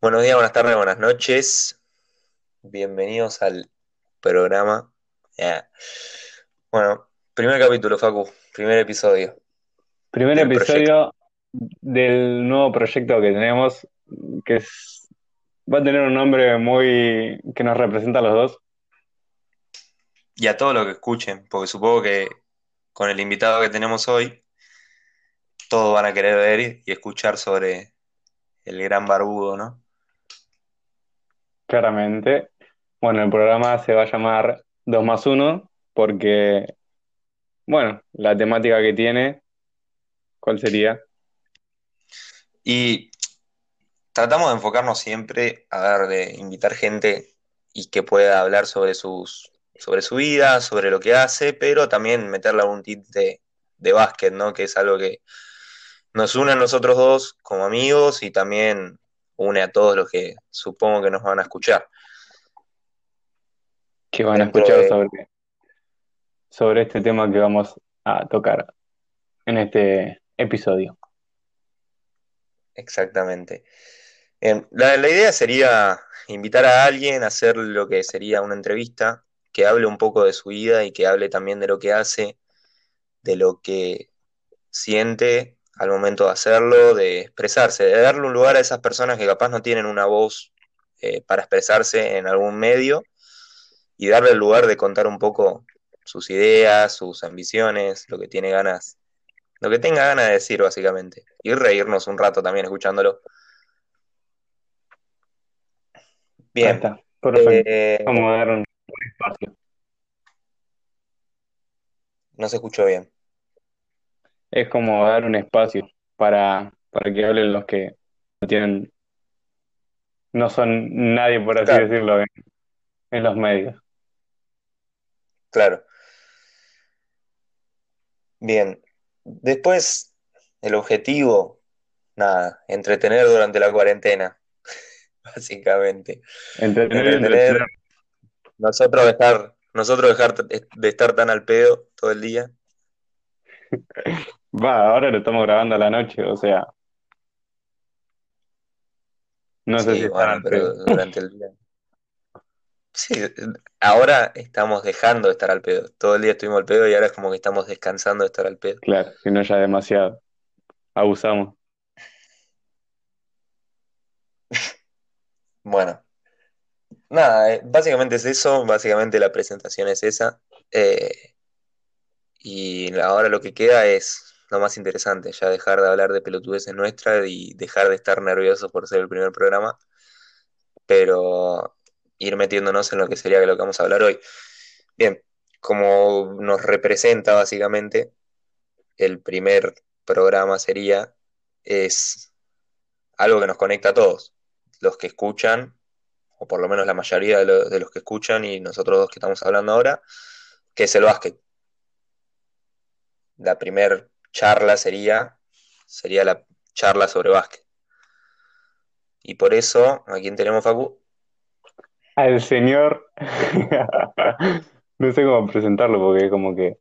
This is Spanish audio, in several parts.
Buenos días, buenas tardes, buenas noches. Bienvenidos al programa. Bueno, primer capítulo, Facu, primer episodio. Primer Del episodio del nuevo proyecto que tenemos, que es, va a tener un nombre muy que nos representa a los dos. Y a todos los que escuchen, porque supongo que con el invitado que tenemos hoy, todos van a querer ver y escuchar sobre el gran barbudo, ¿no? Claramente. Bueno, el programa se va a llamar 2 más 1 porque, bueno, la temática que tiene, ¿cuál sería? Y tratamos de enfocarnos siempre a ver, de invitar gente y que pueda hablar sobre sus, sobre su vida, sobre lo que hace, pero también meterle algún tip de, de básquet, ¿no? Que es algo que nos une a nosotros dos como amigos y también une a todos los que supongo que nos van a escuchar. Que van a escuchar de- sobre, sobre este tema que vamos a tocar en este episodio. Exactamente. Bien, la, la idea sería invitar a alguien a hacer lo que sería una entrevista, que hable un poco de su vida y que hable también de lo que hace, de lo que siente al momento de hacerlo, de expresarse, de darle un lugar a esas personas que capaz no tienen una voz eh, para expresarse en algún medio y darle el lugar de contar un poco sus ideas, sus ambiciones, lo que tiene ganas, lo que tenga ganas de decir básicamente, y reírnos un rato también escuchándolo. Bien, está, perfecto. eh, Vamos a dar un, un espacio. No se escuchó bien. Es como dar un espacio para, para que hablen los que no tienen, no son nadie, por así Claro. decirlo, en, en los medios. Claro. Bien. Después, el objetivo, nada, entretener durante la cuarentena, básicamente. Entretener Entretener, entretener. nosotros dejar, nosotros dejar de estar tan al pedo todo el día. Va, ahora lo estamos grabando a la noche, o sea, no sé si bueno, al pero pedo. durante el día. Sí, ahora estamos dejando de estar al pedo. Todo el día estuvimos al pedo y ahora es como que estamos descansando de estar al pedo. Claro, si no ya demasiado. Abusamos. Bueno, nada, eh, básicamente es eso, básicamente la presentación es esa. eh, y ahora lo que queda es lo más interesante, ya dejar de hablar de pelotudeces nuestras y dejar de estar nerviosos por ser el primer programa, pero ir metiéndonos en lo que sería lo que vamos a hablar hoy. Bien, como nos representa básicamente, el primer programa sería, es algo que nos conecta a todos, los que escuchan, o por lo menos la mayoría de, lo- de los que escuchan y nosotros dos que estamos hablando ahora, que es el básquet. La primer charla sería, sería la charla sobre básquet. Y por eso, ¿a quién tenemos, Facu? Al señor, no sé cómo presentarlo porque como que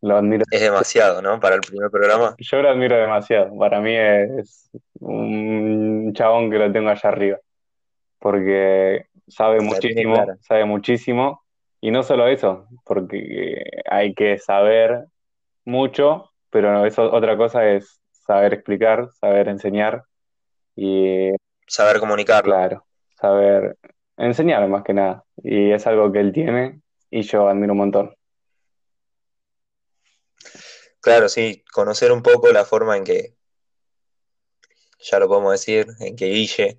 lo admiro. Es demasiado, ¿no? Para el primer programa. Yo lo admiro demasiado. Para mí es un chabón que lo tengo allá arriba. Porque sabe muchísimo, clara. sabe muchísimo. Y no solo eso, porque hay que saber mucho, pero eso, otra cosa es saber explicar, saber enseñar y, Saber comunicarlo. claro, saber enseñar más que nada. Y es algo que él tiene y yo admiro un montón. Claro, sí, conocer un poco la forma en que, ya lo podemos decir, en que Guille,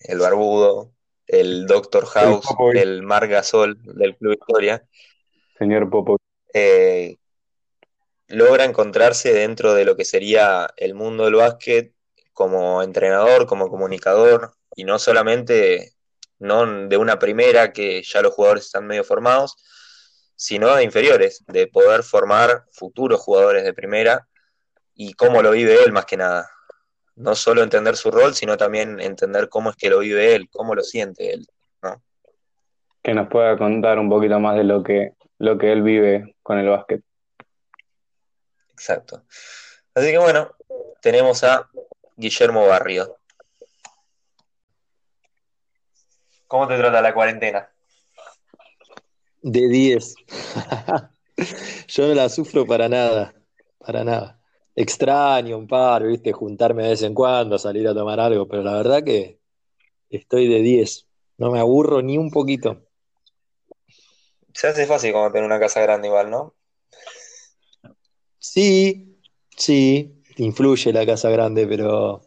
el barbudo, el Doctor El House, el Mar Gasol del Club Historia, señor Popo. eh, logra encontrarse dentro de lo que sería el mundo del básquet como entrenador, como comunicador, y no solamente no de una primera que ya los jugadores están medio formados, sino de inferiores, de poder formar futuros jugadores de primera y cómo lo vive él más que nada. No solo entender su rol, sino también entender cómo es que lo vive él, cómo lo siente él, ¿no? que nos pueda contar un poquito más de lo que lo que él vive con el básquet. Exacto. Así que bueno, tenemos a Guillermo Barrio. ¿Cómo te trata la cuarentena? De 10. Yo no la sufro para nada, para nada. Extraño un par, viste, juntarme de vez en cuando, salir a tomar algo, pero la verdad que estoy de 10. No me aburro ni un poquito. Se hace fácil como tener una casa grande igual, ¿no? Sí, sí, influye la casa grande, pero...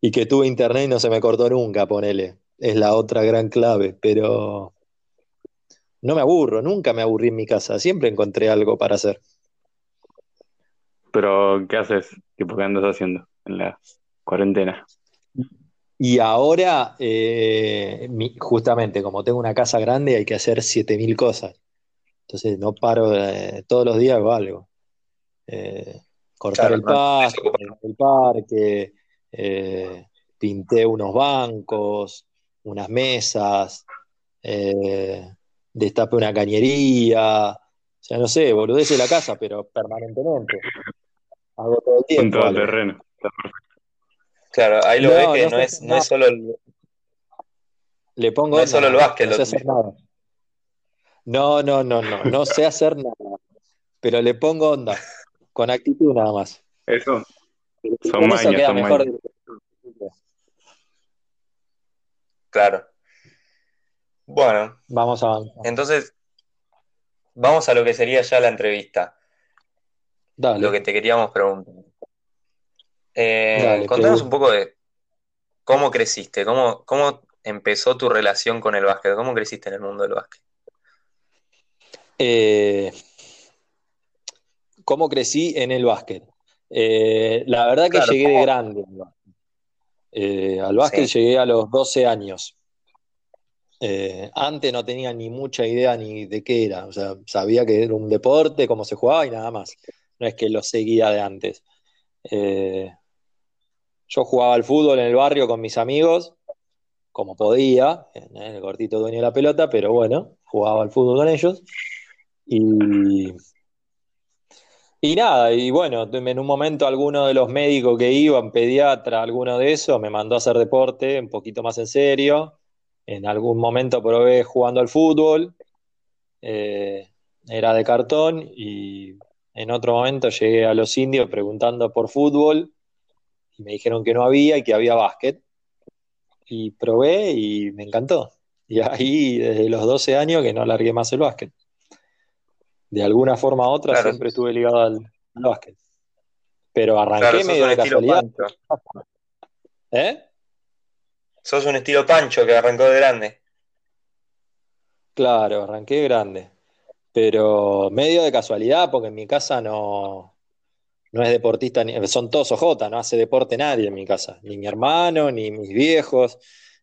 Y que tuve internet y no se me cortó nunca, ponele. Es la otra gran clave, pero no me aburro, nunca me aburrí en mi casa, siempre encontré algo para hacer. Pero, ¿qué haces? ¿Tipo, qué andas haciendo en la cuarentena? Y ahora, eh, mi- justamente como tengo una casa grande, hay que hacer 7000 cosas. Entonces no paro, de- todos los días hago algo. Eh, cortar Claro, el no, pasto, arreglar el parque, eh, pinté unos bancos, unas mesas, eh, destapé una cañería, o sea, no sé, boludeces de la casa, pero permanentemente. Hago todo el tiempo algo. todoterreno. Claro, ahí lo No, ves que no es, no es solo el, Le pongo no es onda solo el básquet no sé hacer nada. No, no, no, no, no sé hacer nada, pero le pongo onda, con actitud nada más. Eso, son mañas, queda son. Claro. Bueno, Vamos avanzando. entonces vamos a lo que sería ya la entrevista, lo que te queríamos preguntar. Eh, dale, contanos un poco de cómo creciste, cómo, cómo empezó tu relación con el básquet, cómo creciste en el mundo del básquet. Eh, ¿cómo crecí en el básquet? Eh, la verdad que Claro, llegué de grande. al básquet. Eh, al básquet Sí, llegué a los 12 años. Antes no tenía ni mucha idea ni de qué era, o sea, sabía que era un deporte, cómo se jugaba y nada más. No es que lo seguía de antes. Eh, yo jugaba al fútbol en el barrio con mis amigos, como podía, en el cortito dueño de la pelota, pero bueno, jugaba al fútbol con ellos. Y, y nada, y bueno, en un momento alguno de los médicos que iban, pediatra, alguno de esos, me mandó a hacer deporte un poquito más en serio. En algún momento probé jugando al fútbol, eh, era de cartón, y en otro momento llegué a los indios preguntando por fútbol, y me dijeron que no había y que había básquet, y probé y me encantó. Y ahí desde los 12 años que no largué más el básquet. De alguna forma u otra claro, siempre estuve ligado al, al básquet. Pero arranqué medio de casualidad. Pancho, ¿Eh? sos un estilo Pancho que arrancó de grande. Claro, arranqué grande. Pero medio de casualidad, porque en mi casa no, no es deportista, ni- son todos OJ, no hace deporte nadie en mi casa, ni mi hermano, ni mis viejos.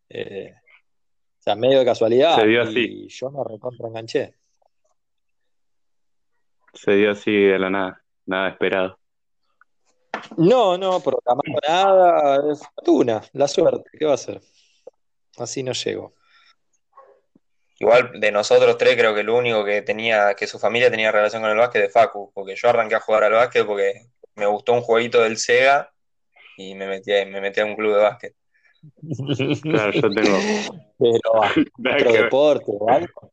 Eh, o sea, medio de Se casualidad. dio así, Y yo me recontra enganché. se dio así de la nada, nada esperado. No, no, programado nada, es fortuna, la suerte, ¿qué va a ser? Así no llego. Igual de nosotros tres creo que el único que tenía, que su familia tenía relación con el básquet es Facu, porque yo arranqué a jugar al básquet porque me gustó un jueguito del Sega y me metí, me metí a un club de básquet. Claro, yo tengo Pero otro deporte o algo.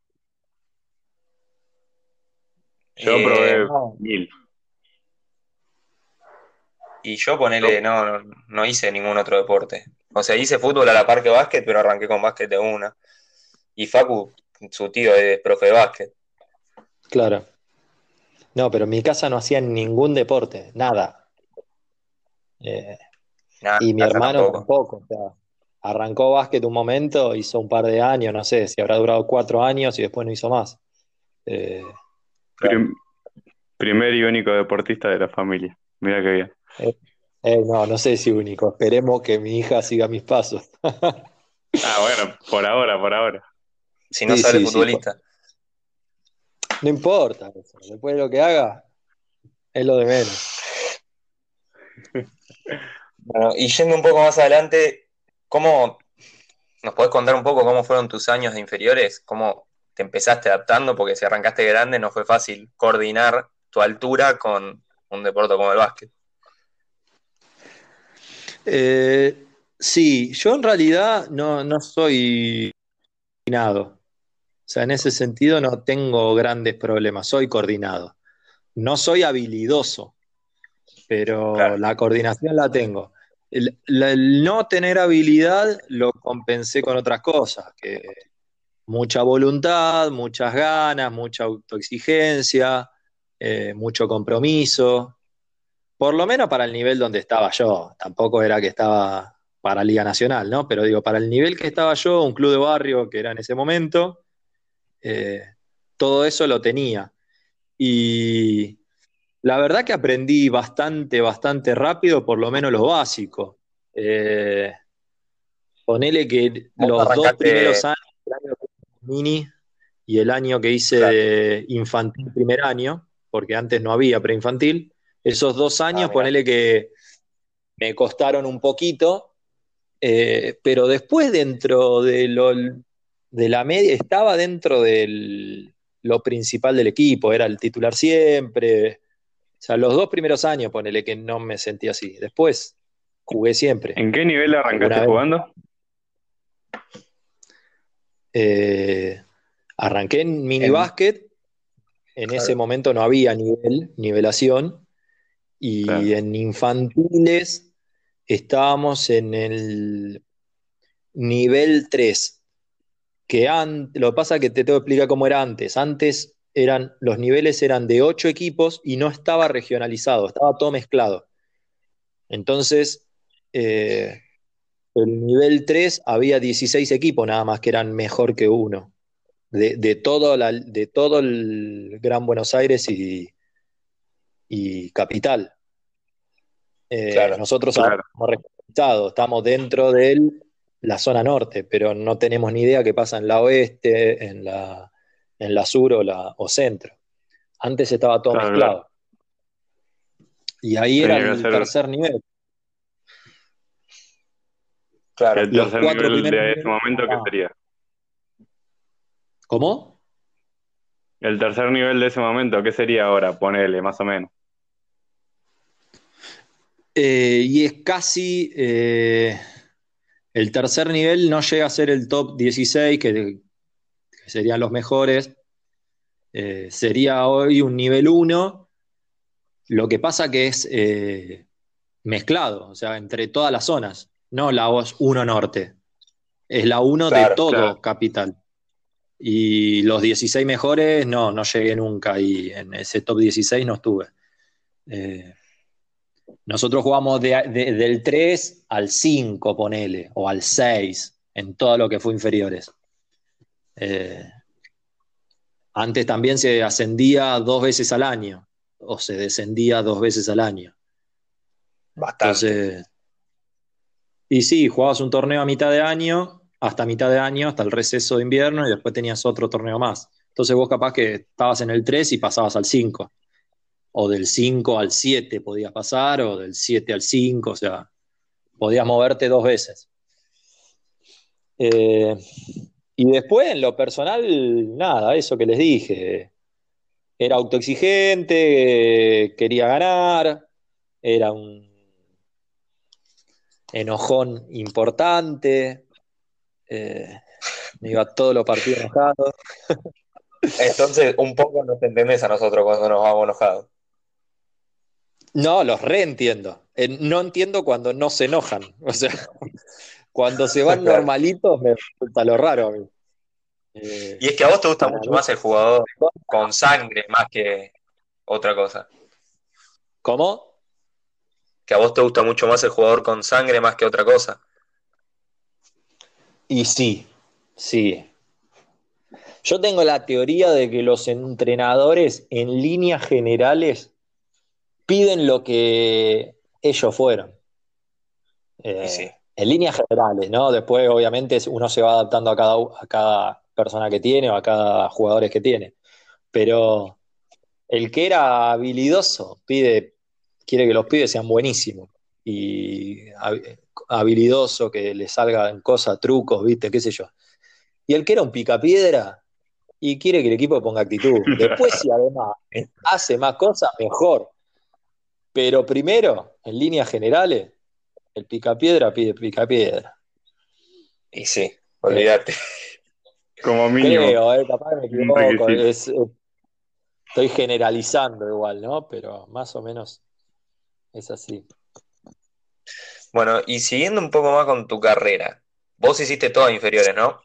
Yo Eh, probé No, mil. y yo ponele, no, no, no hice ningún otro deporte. O sea, hice fútbol a la par que básquet, pero arranqué con básquet de una. Y Facu, su tío es profe de básquet. claro. No, pero en mi casa no hacían ningún deporte, nada. Eh, y mi hermano tampoco. tampoco. O sea, arrancó básquet un momento, hizo un par de años, no sé si habrá durado cuatro años y después no hizo más. Eh. Prim- primer y único deportista de la familia. Mira qué bien. eh, eh, no, no sé si único. Esperemos que mi hija siga mis pasos. Ah, bueno, por ahora, por ahora. Si no Sí, sale sí, sí. futbolista. No importa eso. Después de lo que haga, es lo de menos. Bueno, y yendo un poco más adelante, ¿cómo nos podés contar un poco cómo fueron tus años de inferiores? ¿Cómo, te empezaste adaptando, porque si arrancaste grande no fue fácil coordinar tu altura con un deporte como el básquet. Eh, sí, yo en realidad no, no soy coordinado. O sea, en ese sentido no tengo grandes problemas, soy coordinado. No soy habilidoso, pero Claro. la coordinación la tengo. El no tener habilidad lo compensé con otras cosas, que mucha voluntad, muchas ganas, mucha autoexigencia, eh, mucho compromiso, por lo menos para el nivel donde estaba yo. Tampoco era que estaba para Liga Nacional, ¿no? Pero digo, para el nivel que estaba yo, un club de barrio que era en ese momento, eh, todo eso lo tenía. Y la verdad que aprendí bastante, bastante rápido, por lo menos lo básico. Eh, ponele que los dos primeros años, el año que hice mini y el año que hice Claro. de infantil primer año, porque antes no había preinfantil, esos dos años, Ah, mirá. ponele que me costaron un poquito, eh, pero después dentro de lo, de la media, estaba dentro de lo principal del equipo, era el titular siempre. O sea, los dos primeros años, ponele que no me sentí así. Después jugué siempre. ¿En qué nivel arrancaste jugando? Eh, arranqué en mini En- básquet. En Claro. ese momento no había nivel, nivelación. Y Claro. en infantiles estábamos en el nivel 3. Que an- lo que pasa es que te tengo que explicar cómo era antes. Antes eran, los niveles eran de 8 equipos y no estaba regionalizado, estaba todo mezclado. Entonces, eh, el nivel 3 había 16 equipos nada más que eran mejor que uno. De, de todo, la- de todo el Gran Buenos Aires y, y Capital. Eh, Claro, nosotros claro. estamos estamos dentro de la zona norte, pero no tenemos ni idea qué pasa en la oeste, en la, en la sur o, la, o centro. Antes estaba todo Claro, mezclado. Y ahí Tenía era el tercer nivel. Claro. El Los tercer cuatro nivel de ese momento, ¿qué sería? ¿Cómo? El tercer nivel de ese momento, ¿qué sería ahora? Ponele, más o menos. Eh, y es casi eh, el tercer nivel, no llega a ser el top 16, que, que serían los mejores. Eh, sería hoy un nivel 1. Lo que pasa que es eh, mezclado, o sea, entre todas las zonas, no la 1 norte. Es la 1 de todo claro. capital. Y los 16 mejores, no, no llegué nunca y en ese top 16 no estuve. Eh, nosotros jugamos de- de- del 3 al 5, ponele, o al 6, en todo lo que fue inferiores. Eh, antes también se ascendía dos veces al año, o se descendía dos veces al año. Bastante. Entonces, y sí, jugabas un torneo a mitad de año, hasta mitad de año, hasta el receso de invierno, y después tenías otro torneo más. Entonces vos capaz que estabas en el 3 y pasabas al 5. O del 5 al 7 podías pasar, o del 7 al 5, o sea, podías moverte dos veces. Eh, y después, en lo personal, nada, eso que les dije. Era autoexigente, quería ganar, era un enojón importante, eh, me iba todos los partidos enojado. Entonces, un poco nos entendés a nosotros cuando nos vamos enojados. No, los reentiendo. Eh, no entiendo cuando no se enojan. O sea, cuando se van normalitos me resulta lo raro a mí. Eh, Y es que a vos te gusta mucho más el jugador con sangre más que otra cosa. ¿Cómo? Que a vos te gusta mucho más el jugador con sangre más que otra cosa. Y sí, sí. Yo tengo la teoría de que los entrenadores en líneas generales piden lo que ellos fueron. Eh, sí. En líneas generales, ¿no? Después, obviamente, uno se va adaptando a cada, a cada persona que tiene o a cada jugador que tiene. Pero el que era habilidoso pide, quiere que los pibes sean buenísimos. Y hab- habilidoso, que le salgan cosas, trucos, ¿viste? ¿Qué sé yo? Y el que era un picapiedra, y quiere que el equipo ponga actitud. Después, si además hace más cosas, mejor. Pero primero, en líneas generales, el picapiedra pide picapiedra. Y sí, olvídate. Como mínimo. Creo, eh, capaz me equivoco. Es, eh, estoy generalizando igual, ¿no? Pero más o menos es así. Bueno, y siguiendo un poco más con tu carrera, vos hiciste todas inferiores, ¿no?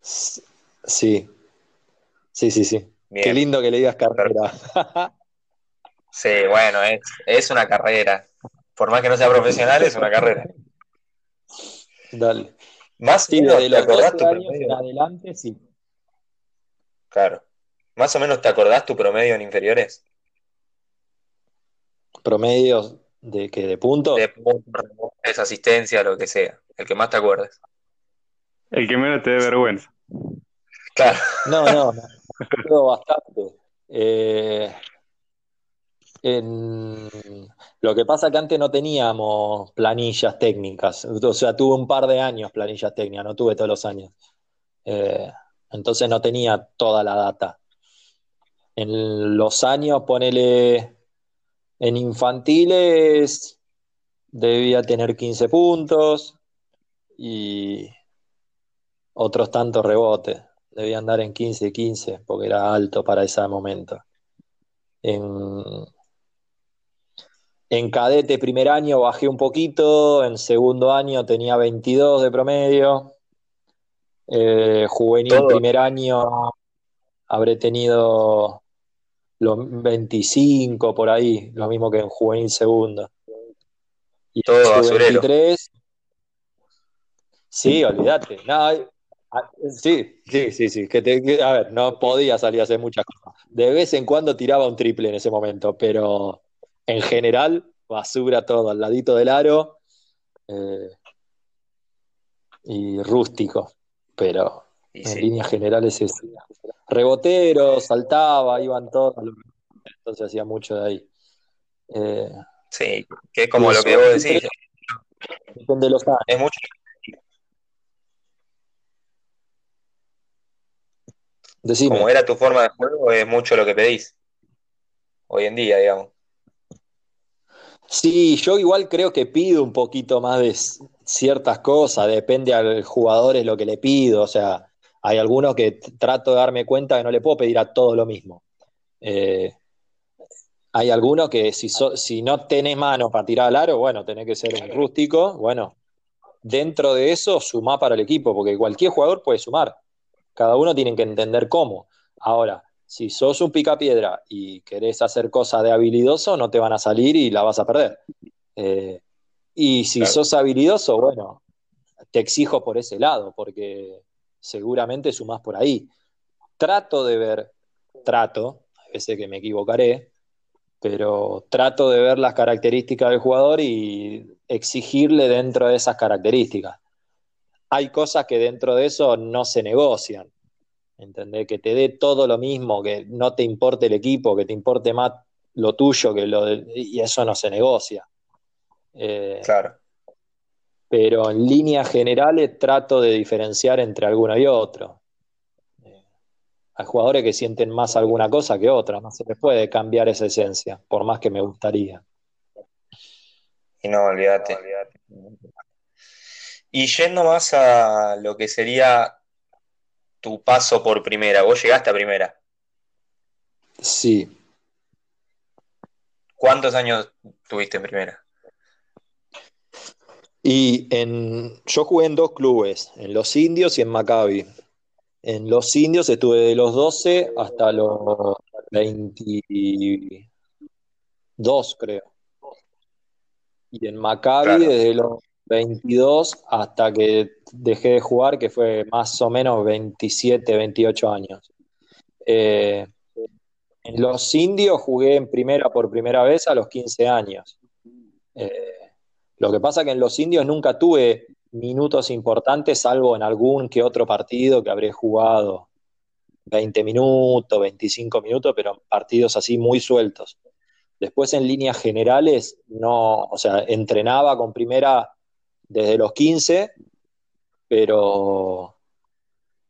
Sí, sí, sí, sí. Qué lindo que le digas carrera. sí, bueno, es, es una carrera. Por más que no sea profesional, es una carrera. Dale. Más sí, desde los 12 años en adelante, sí. Claro. ¿Más o menos te acordás tu promedio en inferiores? ¿Promedios de qué? ¿De puntos? De puntos, asistencia, lo que sea. El que más te acuerdes. El que menos te dé vergüenza. Claro. No, no, no. bastante. Eh, lo que pasa que antes no teníamos planillas técnicas, o sea, tuve un par de años planillas técnicas, no tuve todos los años. Eh, entonces no tenía toda la data. En los años, ponele, en infantiles debía tener 15 puntos y otros tantos rebotes. Debía andar en 15, 15, porque era alto para ese momento. En, en cadete primer año bajé un poquito, en segundo año tenía 22 de promedio. Eh, juvenil primer año habré tenido los 25 por ahí, lo mismo que en juvenil segundo. Y Todo en 23 Sí, olvídate. sí, sí, sí, sí. Que a ver, no podía salir a hacer muchas cosas. De vez en cuando tiraba un triple en ese momento, pero en general, basura todo, al ladito del aro eh, y rústico, pero en líneas generales es rebotero, saltaba, iban todos, entonces hacía mucho de ahí. Eh, sí, que es como lo que vos decís. Depende de los años. Es mucho. Como era tu forma de juego, es mucho lo que pedís. Hoy en día, digamos. Sí, yo igual creo que pido un poquito más de ciertas cosas, depende al jugador es lo que le pido, o sea, hay algunos que trato de darme cuenta que no le puedo pedir a todo lo mismo. Eh, hay algunos que si, no tenés manos para tirar al aro, bueno, tenés que ser un rústico, bueno, dentro de eso sumá para el equipo, porque cualquier jugador puede sumar, cada uno tiene que entender cómo. Ahora, si sos un picapiedra y querés hacer cosas de habilidoso, no te van a salir y la vas a perder. Eh, y si sos habilidoso, bueno, te exijo por ese lado, porque seguramente sumás por ahí. Trato de ver, trato, a veces que me equivocaré, pero trato de ver las características del jugador y exigirle dentro de esas características. Hay cosas que dentro de eso no se negocian. ¿Entendés? Que te dé todo lo mismo, que no te importe el equipo, que te importe más lo tuyo que lo de, y eso no se negocia. Eh, claro. Pero en líneas generales trato de diferenciar entre alguno y otro. Eh, hay jugadores que sienten más alguna cosa que otra, no se les puede cambiar esa esencia, por más que me gustaría. Y no, olvídate. Y yendo más a lo que sería tu paso por primera. Vos llegaste a primera. Sí. ¿Cuántos años tuviste en primera? Y en, yo jugué en dos clubes, en Los Indios y en Maccabi. En Los Indios estuve de los 12 hasta los 22, creo. Y en Maccabi desde los 22 hasta que dejé de jugar, que fue más o menos 27, 28 años. Eh, en los indios jugué en primera por primera vez a los 15 años. Eh, lo que pasa que en los indios nunca tuve minutos importantes, salvo en algún que otro partido que habré jugado 20 minutos, 25 minutos, pero partidos así muy sueltos. Después en líneas generales, no, o sea, entrenaba con primera desde los 15, pero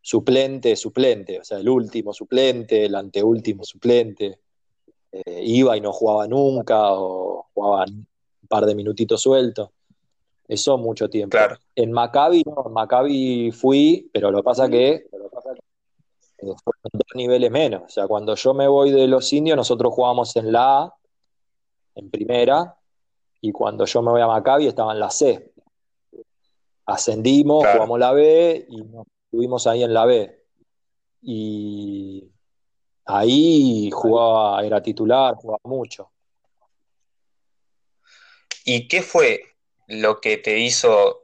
suplente, suplente, o sea, el último suplente, el anteúltimo suplente. Eh, iba y no jugaba nunca, o jugaba un par de minutitos sueltos. Eso mucho tiempo. En Maccabi, no, en Maccabi fui, pero lo que pasa que eh, fueron dos niveles menos. O sea, cuando yo me voy de los indios, nosotros jugábamos en la A, en primera, y cuando yo me voy a Maccabi estaba en la C. Ascendimos, jugamos la B y nos estuvimos ahí en la B. Y ahí jugaba, era titular, jugaba mucho. ¿Y qué fue lo que te hizo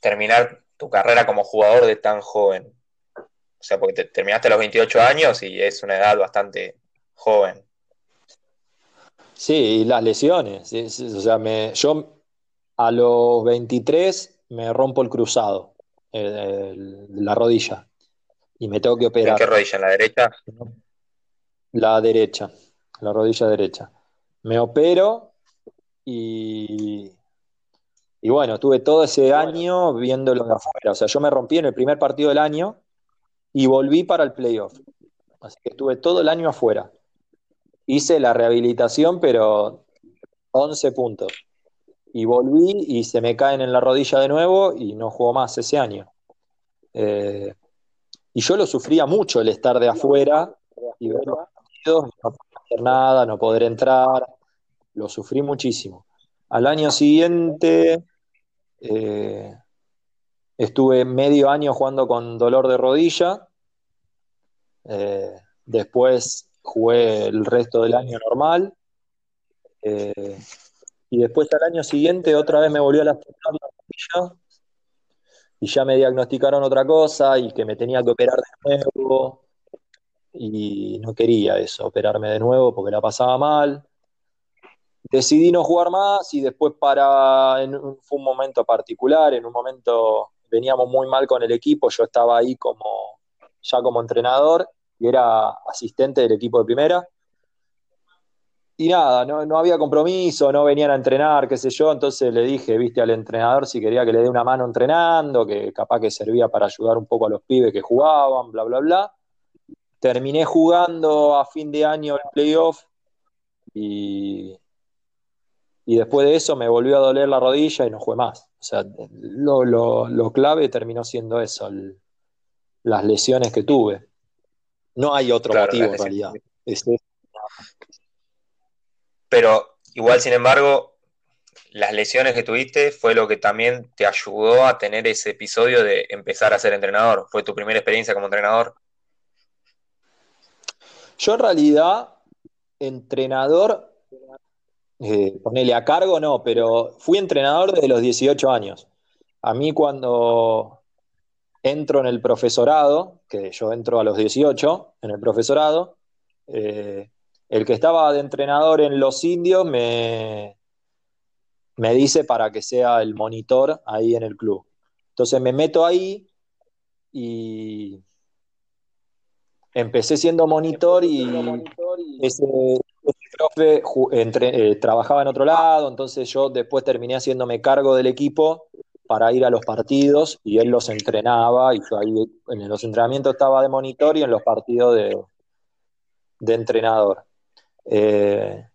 terminar tu carrera como jugador de tan joven? O sea, porque terminaste a los 28 años y es una edad bastante joven. Sí, y las lesiones. o sea, me, yo a los 23 me rompo el cruzado, la rodilla, y me tengo que operar. ¿En qué rodilla? ¿En la derecha? La derecha, la rodilla derecha. Me opero y, y bueno, tuve todo ese año viéndolo de afuera. O sea, yo me rompí en el primer partido del año y volví para el playoff. Así que estuve todo el año afuera. Hice la rehabilitación, pero 11 puntos y volví y se me caen en la rodilla de nuevo y no juego más ese año. Eh, y yo lo sufría mucho el estar de afuera y ver los partidos, no poder hacer nada, no poder entrar, lo sufrí muchísimo. Al año siguiente eh, estuve medio año jugando con dolor de rodilla, eh, después jugué el resto del año normal. Y después al año siguiente otra vez me volvió a lastimar la rodilla y ya me diagnosticaron otra cosa y que me tenía que operar de nuevo y no quería eso, operarme de nuevo porque la pasaba mal. Decidí no jugar más y después para, en, fue un momento particular, en un momento veníamos muy mal con el equipo, yo estaba ahí como ya como entrenador y era asistente del equipo de primera y nada, no, había compromiso, no venían a entrenar, qué sé yo, entonces le dije, viste, al entrenador si quería que le dé una mano entrenando, que capaz que servía para ayudar un poco a los pibes que jugaban, bla, bla, bla. Terminé jugando a fin de año el playoff y, y después de eso me volvió a doler la rodilla y no jugué más. O sea, lo, clave terminó siendo eso, las lesiones que tuve. No hay otro motivo en realidad. Pero igual, sin embargo, las lesiones que tuviste fue lo que también te ayudó a tener ese episodio de empezar a ser entrenador. ¿Fue tu primera experiencia como entrenador? Yo en realidad, entrenador, eh, ponele a cargo, no, pero fui entrenador desde los 18 años. A mí cuando entro en el profesorado, que yo entro a los 18 en el profesorado, eh, el que estaba de entrenador en los indios me, me dice para que sea el monitor ahí en el club. Entonces me meto ahí y empecé siendo monitor y ese, profe eh, trabajaba en otro lado, entonces yo después terminé haciéndome cargo del equipo para ir a los partidos y él los entrenaba y yo ahí en los entrenamientos estaba de monitor y en los partidos de, de entrenador. Eh,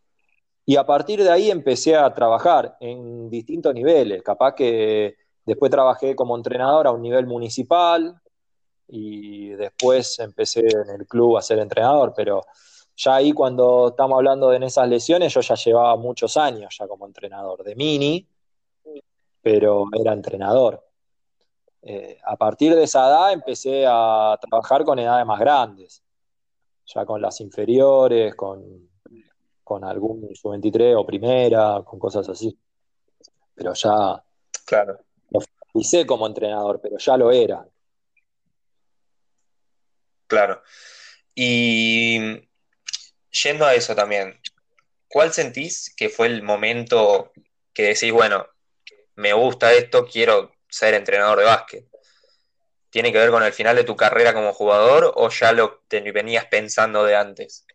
y a partir de ahí empecé a trabajar en distintos niveles. Capaz que después trabajé como entrenador a un nivel municipal y después empecé en el club a ser entrenador, pero ya ahí cuando estamos hablando de esas lesiones, yo ya llevaba muchos años ya como entrenador de mini, pero era entrenador. Eh, a partir de esa edad empecé a trabajar con edades más grandes, ya con las inferiores, con con algún sub-23 o primera, con cosas así. Pero ya claro. lo hice como entrenador, pero ya lo era. Claro. Y yendo a eso también, ¿cuál sentís que fue el momento que decís, bueno, me gusta esto, quiero ser entrenador de básquet? ¿Tiene que ver con el final de tu carrera como jugador o ya lo venías pensando de antes?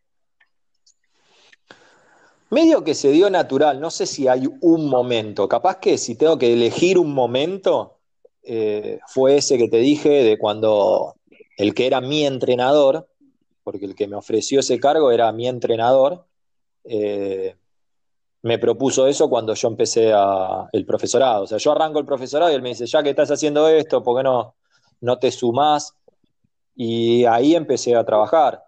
Medio que se dio natural, no sé si hay un momento, capaz que si tengo que elegir un momento, eh, fue ese que te dije de cuando el que era mi entrenador, porque el que me ofreció ese cargo era mi entrenador, eh, me propuso eso cuando yo empecé a, el profesorado. O sea, yo arranco el profesorado y él me dice, ya que estás haciendo esto, ¿por qué no, no te sumás? Y ahí empecé a trabajar.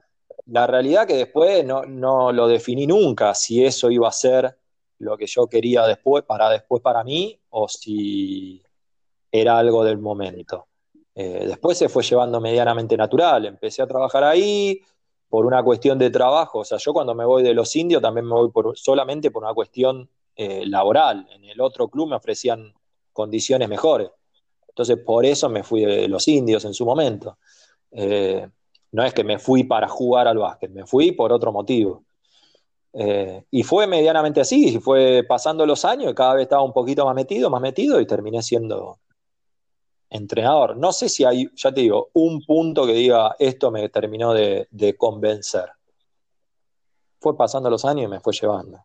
La realidad que después no, no lo definí nunca, si eso iba a ser lo que yo quería después para después para mí o si era algo del momento. Eh, después se fue llevando medianamente natural, empecé a trabajar ahí, por una cuestión de trabajo. O sea, yo cuando me voy de los indios también me voy por, solamente por una cuestión eh, laboral. En el otro club me ofrecían condiciones mejores. Entonces, por eso me fui de los indios en su momento. Eh, no es que me fui para jugar al básquet, me fui por otro motivo. Eh, y fue medianamente así, fue pasando los años cada vez estaba un poquito más metido, más metido y terminé siendo entrenador. No sé si hay, ya te digo, un punto que diga esto me terminó de, convencer. Fue pasando los años y me fue llevando.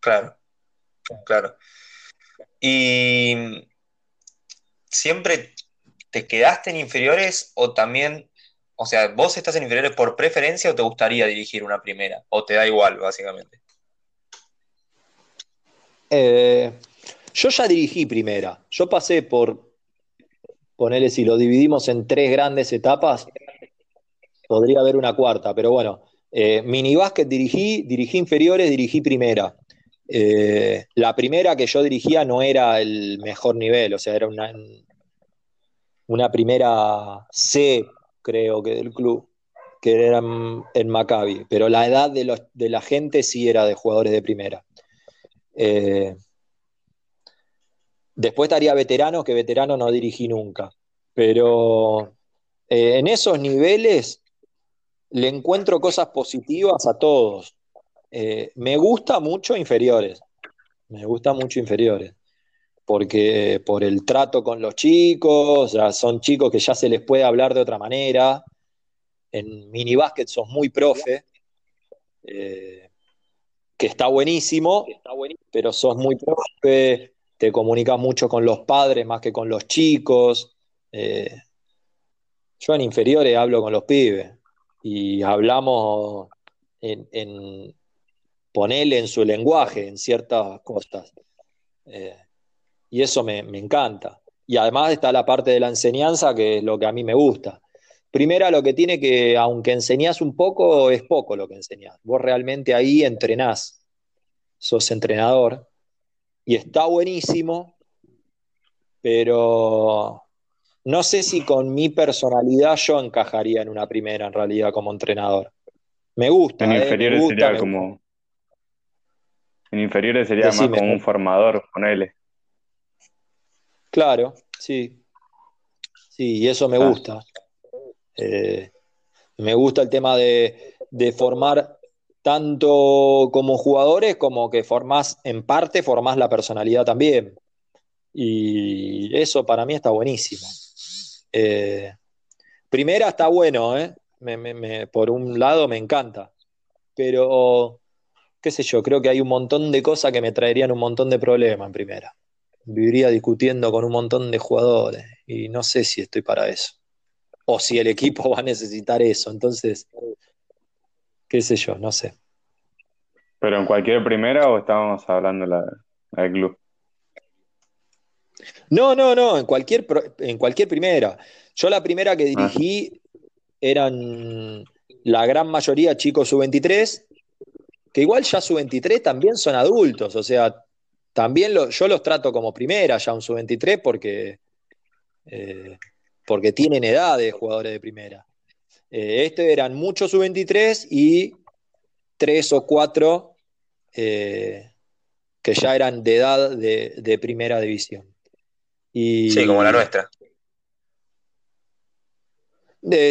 Claro, claro. ¿Y siempre te quedaste en inferiores o también, o sea, vos estás en inferiores por preferencia o te gustaría dirigir una primera? ¿O te da igual, básicamente? Eh, yo ya dirigí primera. Yo pasé por, ponerle si lo dividimos en tres grandes etapas, podría haber una cuarta, pero bueno, eh, mini básquet dirigí, dirigí inferiores, dirigí primera. Eh, la primera que yo dirigía no era el mejor nivel, o sea, era una, una primera C, creo que del club, que era en, Maccabi, pero la edad de, la gente sí era de jugadores de primera. Eh, Después estaría veterano, que veterano no dirigí nunca. Pero eh, en esos niveles le encuentro cosas positivas a todos. Eh, me gusta mucho inferiores. Me gusta mucho inferiores. Porque por el trato con los chicos, ya son chicos que ya se les puede hablar de otra manera. En mini básquet sos muy profe. Eh, que está buenísimo, pero sos muy profe, te comunicas mucho con los padres más que con los chicos. Eh, yo en inferiores hablo con los pibes y hablamos en, en ponerle en su lenguaje en ciertas cosas. Eh, y eso me, encanta. Y además está la parte de la enseñanza, que es lo que a mí me gusta. Primera, lo que tiene que, aunque enseñás un poco, es poco lo que enseñás. Vos realmente ahí entrenás, sos entrenador y está buenísimo, pero no sé si con mi personalidad yo encajaría en una primera en realidad como entrenador. Me gusta. En eh, inferiores sería como. En inferiores sería más como un formador, ponele. Claro, sí. Sí, y eso me gusta. Eh, me gusta el tema de, de formar tanto como jugadores como que formás, en parte formás la personalidad también. Y eso para mí está buenísimo. Eh, primera está bueno, ¿eh? por un lado me encanta, pero qué sé yo, creo que hay un montón de cosas que me traerían un montón de problemas en primera. Viviría discutiendo con un montón de jugadores y no sé si estoy para eso. O si el equipo va a necesitar eso. Entonces, qué sé yo, no sé. ¿Pero en cualquier primera o estábamos hablando la, del club? No, no, no, en cualquier, en cualquier primera. Yo la primera que ah. dirigí eran la gran mayoría chicos sub-23, que igual ya sub-23 también son adultos, o sea, también yo los trato como primera ya un sub-23 porque, eh, porque tienen edad de jugadores de primera. Eh, este eran muchos sub-23 y tres o cuatro eh, que ya eran de edad de, primera división. Y, sí, como la nuestra.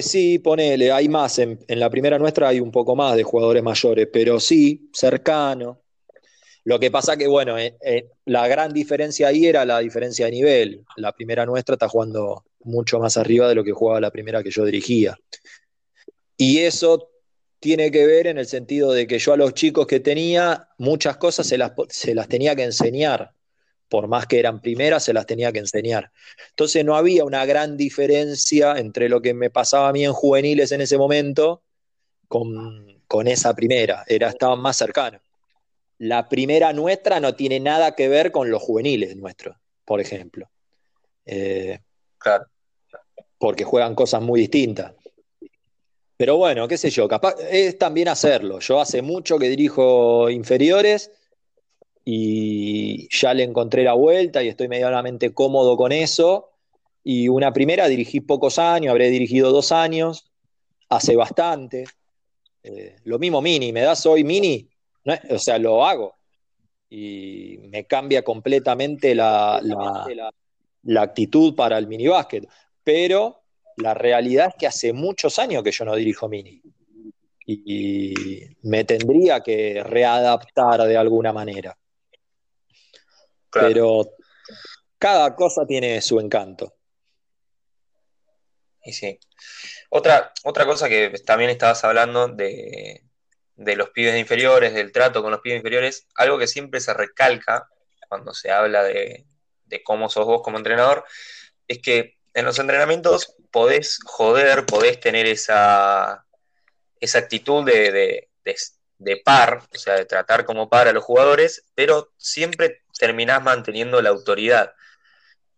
sí, ponele, hay más. En, la primera nuestra hay un poco más de jugadores mayores, pero sí, cercano. Lo que pasa que, bueno, eh, la gran diferencia ahí era la diferencia de nivel. La primera nuestra está jugando mucho más arriba de lo que jugaba la primera que yo dirigía. Y eso tiene que ver en el sentido de que yo a los chicos que tenía, muchas cosas se las, tenía que enseñar, por más que eran primeras, se las tenía que enseñar. Entonces no había una gran diferencia entre lo que me pasaba a mí en juveniles en ese momento con, con esa primera, era, estaban más cercanos. La primera nuestra no tiene nada que ver con los juveniles nuestros, por ejemplo. Eh, Claro. porque juegan cosas muy distintas. Pero bueno, qué sé yo, capaz es también hacerlo. Yo hace mucho que dirijo inferiores y ya le encontré la vuelta y estoy medianamente cómodo con eso. Y una primera dirigí pocos años, habré dirigido dos años, hace bastante. Eh, lo mismo mini, me das hoy mini, ¿no? o sea, lo hago. Y me cambia completamente la, la, la actitud para el mini básquet. Pero la realidad es que hace muchos años que yo no dirijo mini. Y me tendría que readaptar de alguna manera. Claro. Pero cada cosa tiene su encanto. Y sí. Otra, otra cosa que también estabas hablando de, de los pibes inferiores, del trato con los pibes inferiores, algo que siempre se recalca cuando se habla de, de cómo sos vos como entrenador, es que en los entrenamientos podés joder, podés tener esa, esa actitud de, de, de, par, o sea, de tratar como par a los jugadores, pero siempre terminás manteniendo la autoridad.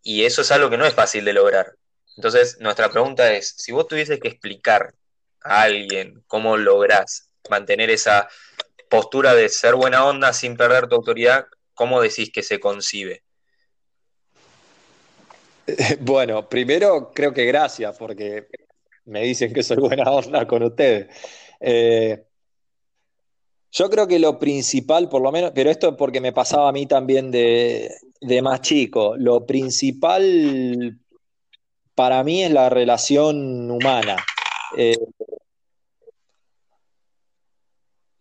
Y eso es algo que no es fácil de lograr. Entonces, nuestra pregunta es, si vos tuvieses que explicar a alguien cómo lográs mantener esa postura de ser buena onda sin perder tu autoridad, ¿cómo decís que se concibe? Bueno, primero creo que gracias, porque me dicen que soy buena onda con ustedes. Eh, yo creo que lo principal, por lo menos, pero esto es porque me pasaba a mí también de, de más chico, lo principal para mí es la relación humana. Eh,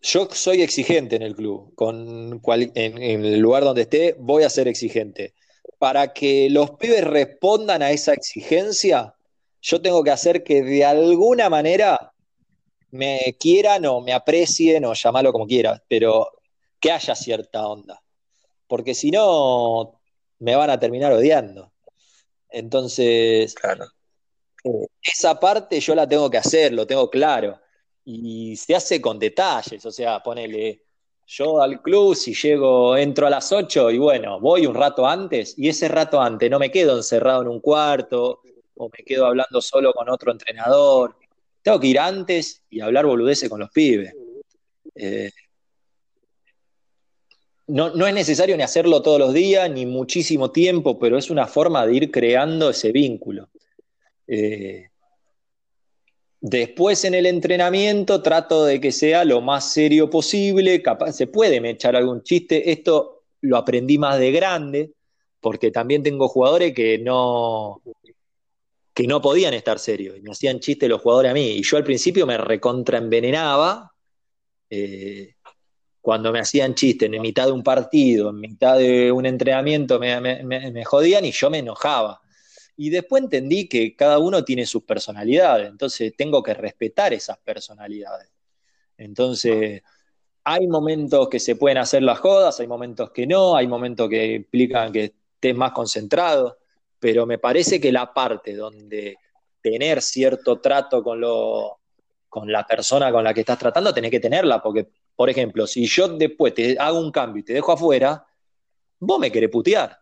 yo soy exigente en el club, con cual, en, en, el lugar donde esté voy a ser exigente. Para que los pibes respondan a esa exigencia, yo tengo que hacer que de alguna manera me quieran o me aprecien o llamarlo como quieras, pero que haya cierta onda. Porque si no, me van a terminar odiando. Entonces, claro. eh, esa parte yo la tengo que hacer, lo tengo claro. Y se hace con detalles, o sea, ponele, yo al club si llego, entro a las 8 y bueno, voy un rato antes y ese rato antes no me quedo encerrado en un cuarto o me quedo hablando solo con otro entrenador. Tengo que ir antes y hablar boludeces con los pibes. Eh, no, no, es necesario ni hacerlo todos los días, ni muchísimo tiempo, pero es una forma de ir creando ese vínculo. Eh, después en el entrenamiento trato de que sea lo más serio posible, capaz se puede me echar algún chiste, esto lo aprendí más de grande, porque también tengo jugadores que no, que no podían estar serios, y me hacían chistes los jugadores a mí, y yo al principio me recontraenvenenaba, eh, cuando me hacían chistes en mitad de un partido, en mitad de un entrenamiento, me, me, me, jodían y yo me enojaba. Y después entendí que cada uno tiene sus personalidades, entonces tengo que respetar esas personalidades. Entonces, hay momentos que se pueden hacer las jodas, hay momentos que no, hay momentos que implican que estés más concentrado, pero me parece que la parte donde tener cierto trato con, lo, con la persona con la que estás tratando, tenés que tenerla, porque por ejemplo, si yo después te hago un cambio y te dejo afuera, vos me querés putear.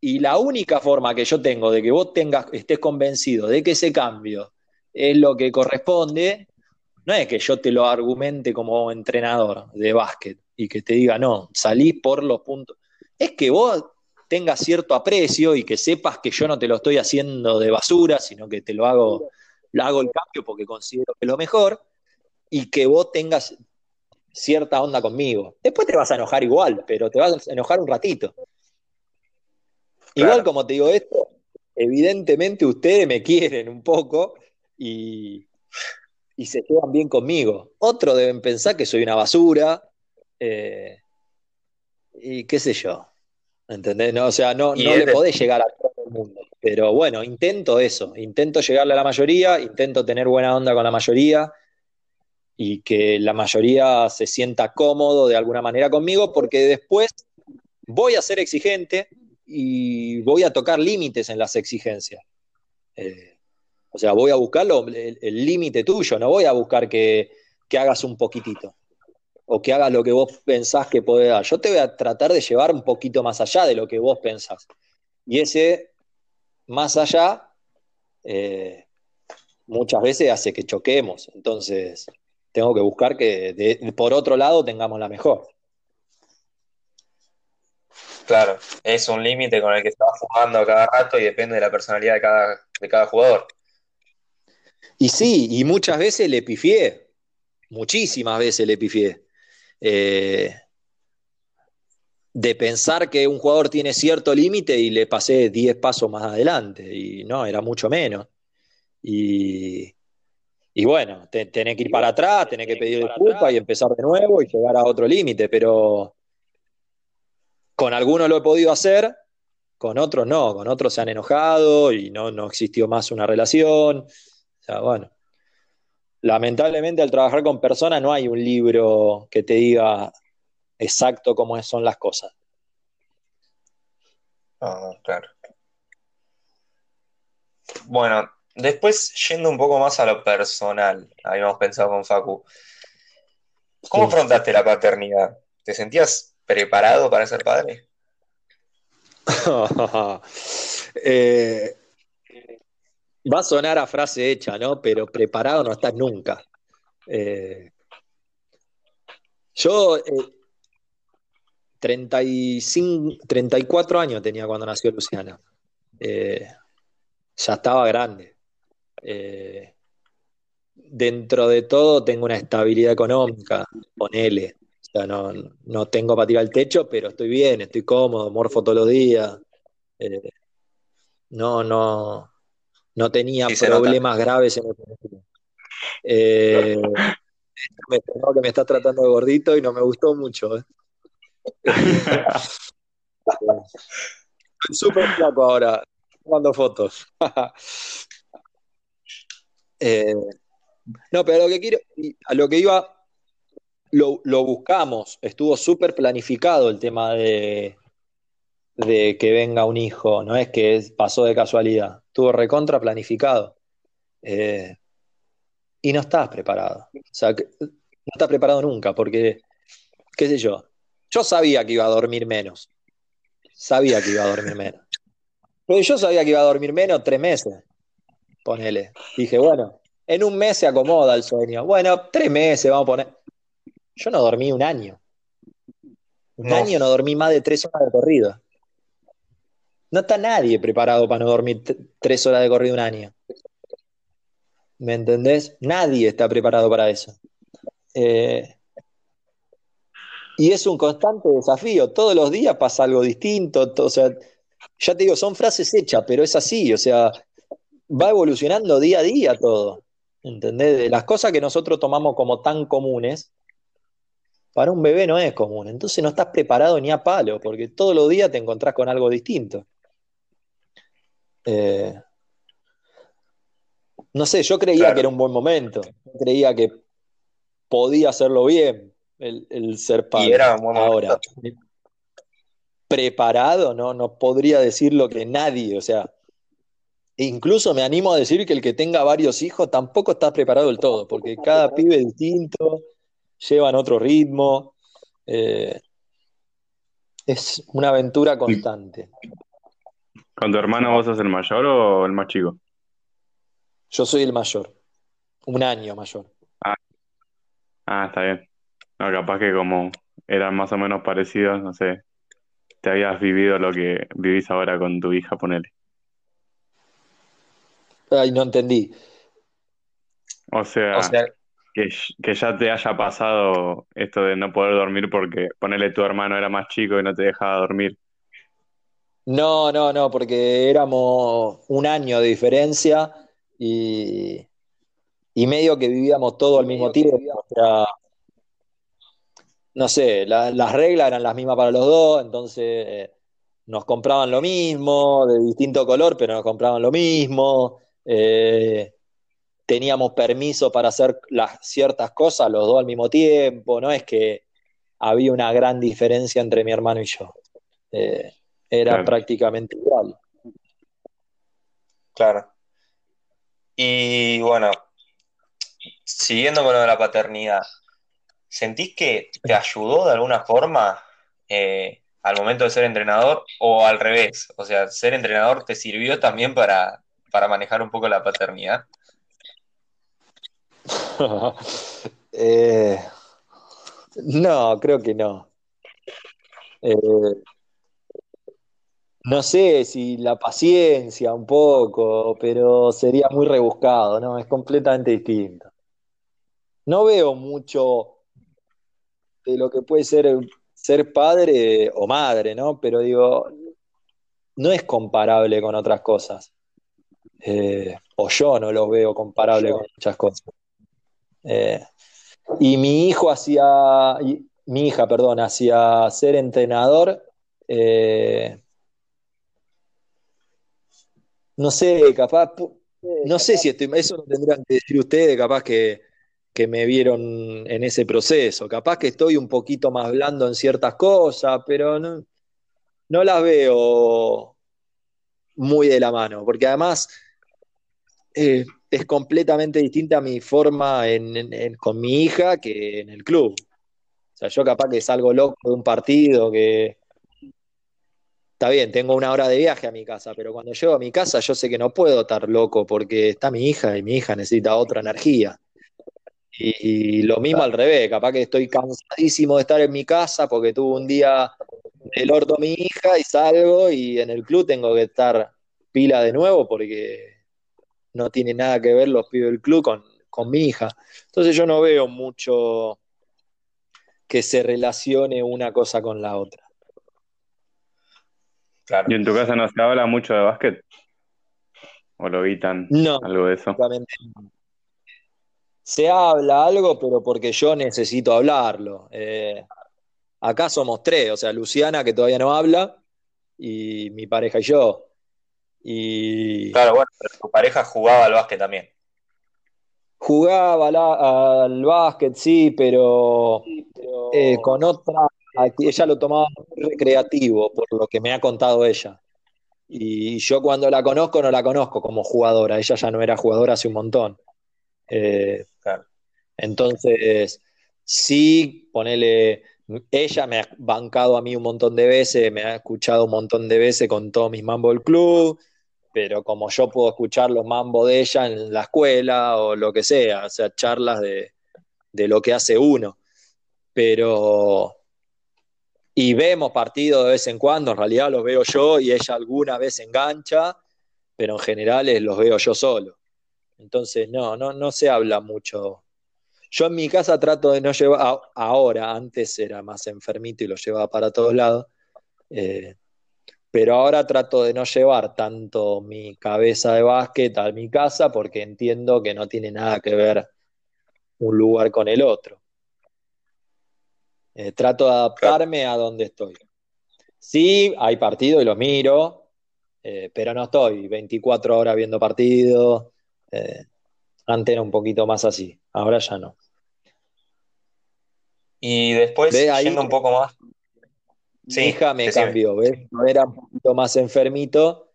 Y la única forma que yo tengo de que vos tengas, estés convencido de que ese cambio es lo que corresponde, no es que yo te lo argumente como entrenador de básquet y que te diga, no, salís por los puntos. Es que vos tengas cierto aprecio y que sepas que yo no te lo estoy haciendo de basura, sino que te lo hago, lo hago el cambio porque considero que es lo mejor, y que vos tengas cierta onda conmigo. Después te vas a enojar igual, pero te vas a enojar un ratito. Claro. Igual como te digo esto, evidentemente ustedes me quieren un poco y, y se llevan bien conmigo. Otros deben pensar que soy una basura eh, y qué sé yo. ¿Entendés? No, o sea, no, no le podés llegar a todo el mundo. Pero bueno, intento eso, intento llegarle a la mayoría, intento tener buena onda con la mayoría y que la mayoría se sienta cómodo de alguna manera conmigo, porque después voy a ser exigente y voy a tocar límites en las exigencias. Eh, o sea, voy a buscar el límite tuyo, no voy a buscar que, que, hagas un poquitito o que hagas lo que vos pensás que podés dar. Yo te voy a tratar de llevar un poquito más allá de lo que vos pensás. Y ese más allá eh, muchas veces hace que choquemos. Entonces, tengo que buscar que por otro lado tengamos la mejor. Claro, es un límite con el que estás jugando a cada rato y depende de la personalidad de cada, de cada jugador. Y sí, y muchas veces le pifié, muchísimas veces le pifié. Eh, de pensar que un jugador tiene cierto límite y le pasé 10 pasos más adelante, y no, era mucho menos. Y, y bueno, tenés que ir para atrás, tenés que pedir disculpas y empezar de nuevo y llegar a otro límite, pero con algunos lo he podido hacer, con otros no, con otros se han enojado y no, no existió más una relación. O sea, bueno, lamentablemente al trabajar con personas no hay un libro que te diga exacto cómo son las cosas. Ah, claro. Bueno, después yendo un poco más a lo personal, habíamos pensado con Facu. ¿Cómo afrontaste la paternidad? ¿Te sentías preparado para ser padre? Eh, va a sonar a frase hecha, ¿no? Pero preparado no estás nunca. Eh, yo 35, eh, 34 años tenía cuando nació Luciana. ya estaba grande. dentro de todo tengo una estabilidad económica, ponele no, tengo para tirar el techo, pero estoy bien, estoy cómodo, morfo todos los días. Eh, no, no, no tenía problemas graves en el eh, me que me está tratando de gordito y no me gustó mucho. ¿eh? Estoy súper flaco ahora, tomando fotos. Eh, no, pero lo que quiero, a lo que iba lo, buscamos, estuvo súper planificado el tema de, de que venga un hijo, no es que pasó de casualidad, estuvo recontra planificado. Eh, y no estás preparado. O sea, no estás preparado nunca, porque, qué sé yo, yo sabía que iba a dormir menos. Sabía que iba a dormir menos. Pero yo sabía que iba a dormir menos tres meses. Ponele. Dije, bueno, en un mes se acomoda el sueño. Bueno, tres meses, vamos a poner. Yo no dormí un año. Un año no dormí más de tres horas de corrido. No está nadie preparado para no dormir tres horas de corrido un año. ¿Me entendés? Nadie está preparado para eso. Eh, y es un constante desafío. Todos los días pasa algo distinto. o sea, ya te digo, son frases hechas, pero es así. O sea, va evolucionando día a día todo. ¿Entendés? las cosas que nosotros tomamos como tan comunes, para un bebé no es común. Entonces no estás preparado ni a palo, porque todos los días te encontrás con algo distinto. Eh, no sé, yo creía que era un buen momento. creía que podía hacerlo bien el, ser padre. era Ahora, preparado, ¿no? No podría decirlo que nadie, o sea, incluso me animo a decir que el que tenga varios hijos tampoco está preparado del todo, porque cada pibe es distinto, llevan otro ritmo. Eh, es una aventura constante. ¿Con tu hermano vos sos el mayor o el más chico? Yo soy el mayor, un año mayor. Ah, ah está bien. No, capaz que como eran más o menos parecidos, no sé, te habías vivido lo que vivís ahora con tu hija, ponele. Ay, no entendí. O sea, o sea que, ya te haya pasado esto de no poder dormir porque ponerle tu hermano era más chico y no te dejaba dormir. No, no, no, porque éramos un año de diferencia y, y medio que vivíamos todo al mismo tiempo. no sé, las reglas eran las mismas para los dos, entonces eh, nos compraban lo mismo, de distinto color, pero nos compraban lo mismo. Eh, teníamos permiso para hacer las ciertas cosas los dos al mismo tiempo, no es que había una gran diferencia entre mi hermano y yo. eh, era Claro. prácticamente igual. Claro. Y bueno, siguiendo con lo de la paternidad, ¿sentís que te ayudó de alguna forma eh, al momento de ser entrenador o al revés? O sea, ser entrenador te sirvió también para, para manejar un poco la paternidad. Eh, no, creo que no. Eh, no sé si la paciencia un poco, pero sería muy rebuscado, ¿no? Es completamente distinto. No veo mucho de lo que puede ser ser padre o madre, ¿no? Pero digo, no es comparable con otras cosas. Eh, o yo no lo veo comparable con muchas cosas. Eh, y mi hijo hacía, mi hija, perdón, hacía ser entrenador. eh, no sé, capaz, no sé si estoy, eso lo tendrían que decir ustedes, capaz que, que me vieron en ese proceso. Capaz que estoy un poquito más blando en ciertas cosas, pero no, no las veo muy de la mano, porque además eh, es completamente distinta mi forma en- en- en- con mi hija que en el club. O sea, yo capaz que salgo loco de un partido, que está bien, tengo una hora de viaje a mi casa, pero cuando llego a mi casa yo sé que no puedo estar loco porque está mi hija y mi hija necesita otra energía. Y, y lo mismo al revés, capaz que estoy cansadísimo de estar en mi casa porque tuve un día del orto mi hija y salgo y en el club tengo que estar pila de nuevo porque no tiene nada que ver los pibes del club con, con mi hija. Entonces yo no veo mucho que se relacione una cosa con la otra. Claro. ¿Y en tu casa no se habla mucho de básquet? ¿O lo evitan? No, Algo de eso. Se habla algo, pero porque yo necesito hablarlo. Eh, acá somos tres, o sea, Luciana que todavía no habla y mi pareja y yo. Y Claro, bueno, pero tu pareja jugaba al básquet también. jugaba la- al básquet, sí, pero eh, con otra, ella lo tomaba muy recreativo, por lo que me ha contado ella. Y yo cuando la conozco, no la conozco como jugadora, ella ya no era jugadora hace un montón. Eh, Claro. entonces, sí, ponele, ella me ha bancado a mí un montón de veces, me ha escuchado un montón de veces con todos mis mambo del club, pero como yo puedo escuchar los mambo de ella en la escuela o lo que sea, o sea, charlas de, de lo que hace uno. Pero, y vemos partidos de vez en cuando, en realidad los veo yo y ella alguna vez engancha, pero en general los veo yo solo. Entonces, no, no, no se habla mucho. Yo en mi casa trato de no llevar, ahora, antes era más enfermito y lo llevaba para todos lados, eh, pero ahora trato de no llevar tanto mi cabeza de básquet a mi casa porque entiendo que no tiene nada que ver un lugar con el otro. Eh, trato de adaptarme a donde estoy. Sí, hay partidos y los miro, eh, pero no estoy 24 horas viendo partidos. Eh, antes era un poquito más así, ahora ya no. Y después, Ve ahí yendo un poco más. Mi hija me decime. cambió, ¿ves? Yo era un poquito más enfermito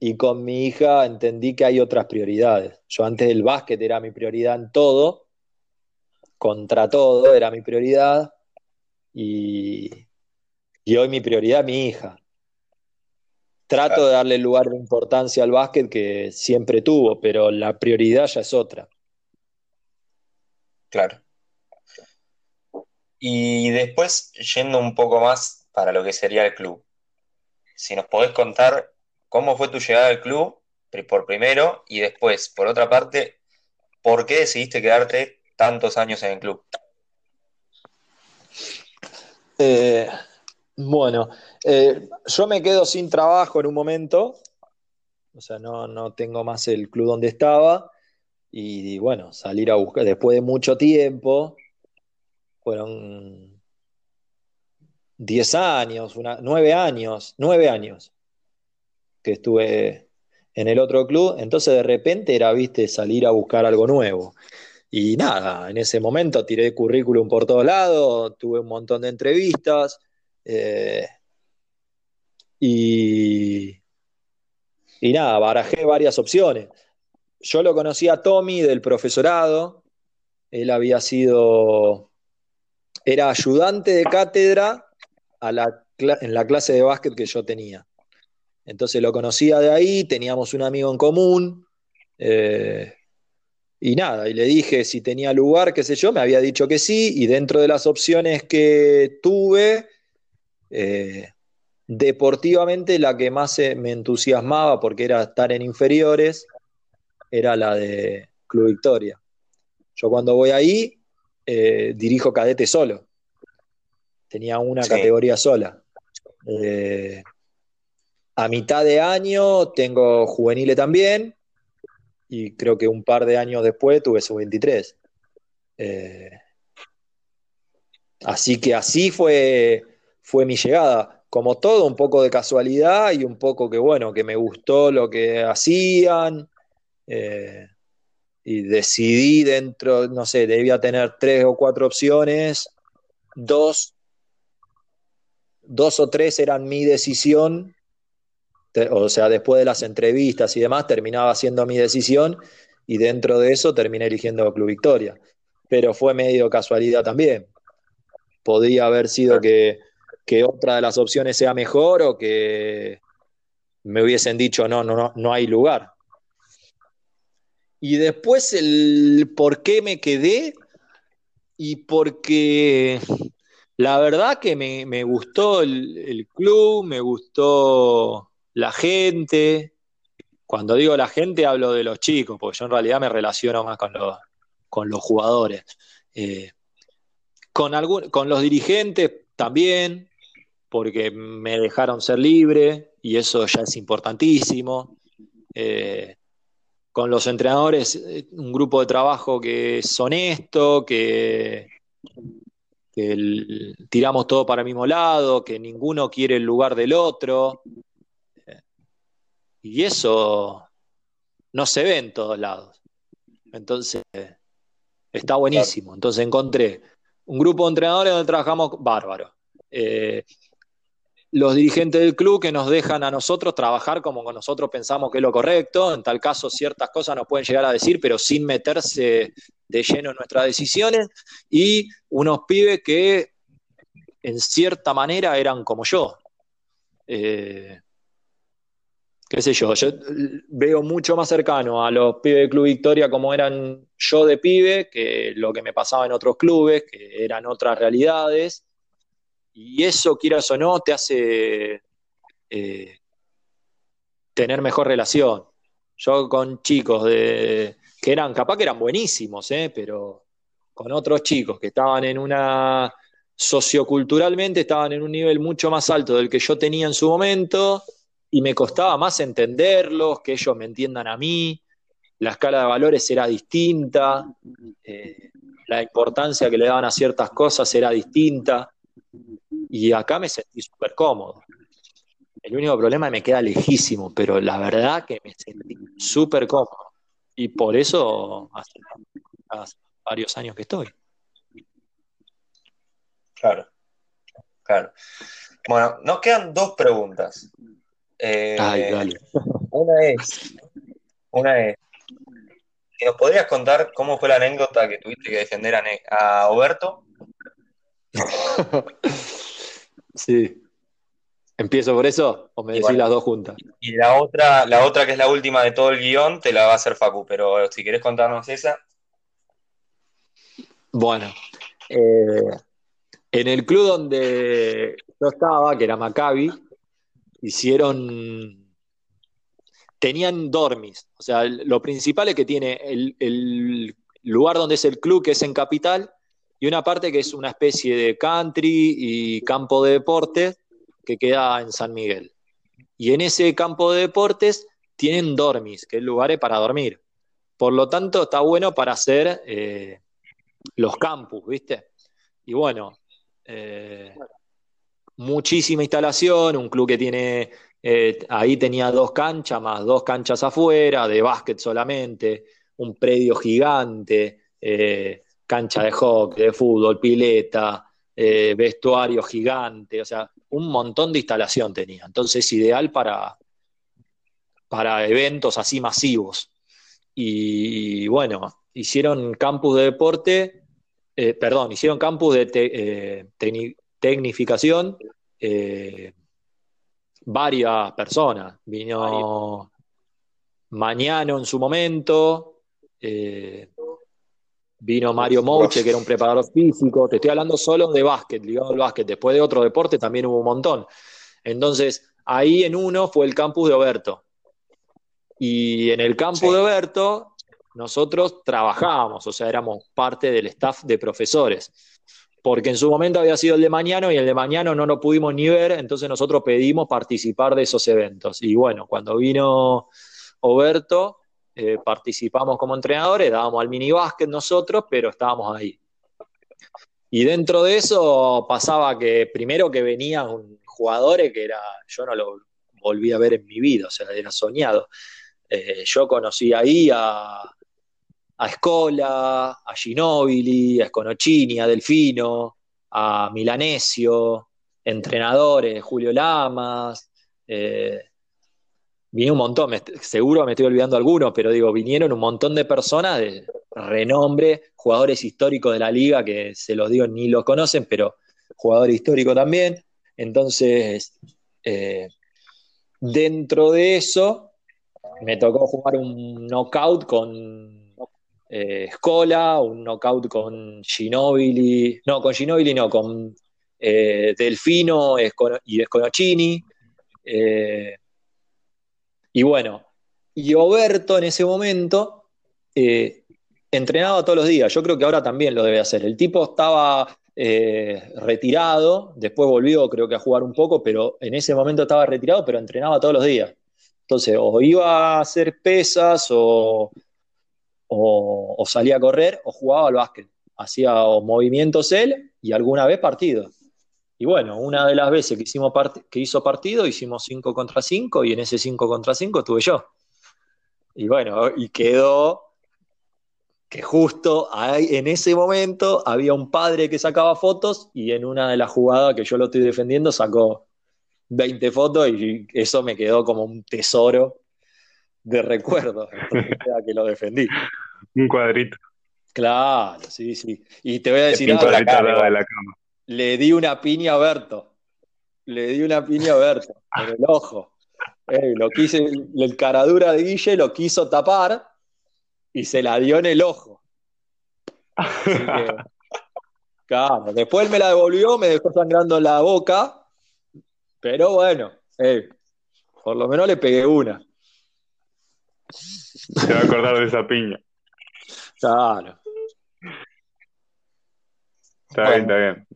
y con mi hija entendí que hay otras prioridades. Yo antes el básquet era mi prioridad en todo, contra todo era mi prioridad y, y hoy mi prioridad es mi hija. Trato Claro. de darle lugar de importancia al básquet que siempre tuvo, pero la prioridad ya es otra. Claro. Y después, yendo un poco más para lo que sería el club. Si nos podés contar cómo fue tu llegada al club, por primero, y después, por otra parte, ¿por qué decidiste quedarte tantos años en el club? Eh, bueno, eh, yo me quedo sin trabajo en un momento, o sea, no, no tengo más el club donde estaba, y bueno, salir a buscar, después de mucho tiempo, fueron 10 años, una, 9 años, 9 años que estuve en el otro club, entonces de repente era, viste, salir a buscar algo nuevo. Y nada, en ese momento tiré currículum por todos lados, tuve un montón de entrevistas, eh, Y, y nada, barajé varias opciones. Yo lo conocí a Tommy del profesorado, él había sido, era ayudante de cátedra a la, en la clase de básquet que yo tenía. Entonces lo conocía de ahí, teníamos un amigo en común, eh, y nada, y le dije si tenía lugar, qué sé yo, me había dicho que sí, y dentro de las opciones que tuve, eh, deportivamente la que más me entusiasmaba, porque era estar en inferiores, era la de Club Victoria. Yo cuando voy ahí, eh, dirijo cadete solo. Tenía una categoría sola. Eh, a mitad de año tengo juveniles también, y creo que un par de años después tuve su 23. Eh, así que así fue, fue mi llegada. Como todo, un poco de casualidad y un poco que, bueno, que me gustó lo que hacían. Eh, y decidí dentro, no sé, debía tener tres o cuatro opciones. Dos, dos o tres eran mi decisión o sea, después de las entrevistas y demás, terminaba siendo mi decisión y dentro de eso terminé eligiendo Club Victoria. Pero fue medio casualidad también. Podría haber sido que, otra de las opciones sea mejor o que me hubiesen dicho no, no, no, no hay lugar. Y después el por qué me quedé y porque la verdad que me, gustó el, club, me gustó la gente. Cuando digo la gente hablo de los chicos, porque yo en realidad me relaciono más con los, con los jugadores. Eh, con, algún, con los dirigentes también, porque me dejaron ser libre y eso ya es importantísimo. Eh, con los entrenadores, eh, un grupo de trabajo que es honesto, que, que tiramos todo para el mismo lado, que ninguno quiere el lugar del otro. Y eso no se ve en todos lados. Entonces, está buenísimo. Entonces encontré un grupo de entrenadores donde trabajamos bárbaro. Eh, los dirigentes del club que nos dejan a nosotros trabajar como nosotros pensamos que es lo correcto. En tal caso, ciertas cosas nos pueden llegar a decir, pero sin meterse de lleno en nuestras decisiones. Y unos pibes que, en cierta manera, eran como yo. Eh, qué sé yo, yo veo mucho más cercano a los pibes del Club Victoria como eran yo de pibe, que lo que me pasaba en otros clubes, que eran otras realidades. Y eso, quieras o no, te hace eh, tener mejor relación. Yo con chicos de, que eran, capaz que eran buenísimos, eh, pero con otros chicos que estaban en una, socioculturalmente estaban en un nivel mucho más alto del que yo tenía en su momento y me costaba más entenderlos, que ellos me entiendan a mí, la escala de valores era distinta, eh, la importancia que le daban a ciertas cosas era distinta, y acá me sentí súper cómodo. El único problema es que me queda lejísimo, pero la verdad que me sentí súper cómodo. Y por eso hace, hace varios años que estoy. Claro, claro. Bueno, nos quedan dos preguntas. Eh, una es, una es, ¿nos podrías contar cómo fue la anécdota que tuviste que defender a, Oberto? sí. ¿Empiezo por eso o me decís las dos juntas? Y la otra, la otra que es la última de todo el guion, te la va a hacer Facu, pero si querés contarnos esa. Bueno, eh, en el club donde yo estaba, que era Maccabi, hicieron, tenían dormis. O sea, lo principal es que tiene el, lugar donde es el club, que es en Capital, y una parte que es una especie de country y campo de deportes que queda en San Miguel. Y en ese campo de deportes tienen dormis, que es lugares para dormir. Por lo tanto, está bueno para hacer eh, los campus, ¿viste? Y bueno, eh, muchísima instalación, un club que tiene, eh, ahí tenía dos canchas, más dos canchas afuera, de básquet solamente, un predio gigante, cancha de hockey, de fútbol, pileta, eh, vestuario gigante, o sea, un montón de instalación tenía. Entonces, ideal para, para eventos así masivos. Y bueno, hicieron campus de deporte, eh, perdón, hicieron campus de eh, tecnificación varias personas. Vino Mañana en su momento, vino Mario Mouche, que era un preparador físico. Te estoy hablando solo de básquet, ligado al básquet. Después de otro deporte también hubo un montón. Entonces, ahí en uno fue el campus de Oberto. Y en el campo de Oberto, nosotros trabajábamos, o sea, éramos parte del staff de profesores. Porque en su momento había sido el de mañana y el de mañana no lo pudimos ni ver, entonces nosotros pedimos participar de esos eventos. Y bueno, cuando vino Oberto, eh, participamos como entrenadores, dábamos al mini básquet nosotros, pero estábamos ahí. Y dentro de eso pasaba que primero que venían jugadores que era, yo no lo volví a ver en mi vida, o sea, era soñado. Eh, yo conocí ahí a, a Scola, a Ginobili, a Sconocini, a Delfino, a Milanesio, entrenadores, Julio Lamas, eh, vino un montón, seguro me estoy olvidando algunos, pero digo, vinieron un montón de personas de renombre, jugadores históricos de la liga, que se los digo, ni los conocen, pero jugador histórico también. Entonces, eh, dentro de eso, me tocó jugar un knockout con eh, Scola, un knockout con Ginobili, no, con Ginobili no, con eh, Delfino y Sconocini. Eh, y bueno, y Oberto en ese momento eh, entrenaba todos los días. Yo creo que ahora también lo debe hacer. El tipo estaba retirado, después volvió creo que a jugar un poco, pero en ese momento estaba retirado, pero entrenaba todos los días. Entonces, o iba a hacer pesas o, salía a correr o jugaba al básquet. Hacía movimientos él y alguna vez partido. Y bueno, una de las veces que, hicimos que hizo partido, hicimos 5 contra 5 y en ese 5 contra 5 estuve yo. Y bueno, y quedó que justo en ese momento había un padre que sacaba fotos y en una de las jugadas que yo lo estoy defendiendo sacó 20 fotos y eso me quedó como un tesoro de recuerdo que lo defendí. Un cuadrito. Claro, sí, sí. Y te voy a decir algo. La de la cama. Le di una piña a Berto. Le di una piña a Berto en el ojo. lo quise, el caradura de Guille lo quiso tapar y se la dio en el ojo. claro, después me la devolvió, me dejó sangrando la boca pero bueno, por lo menos le pegué una. Se va a acordar de esa piña. Claro. Está bien, está bien.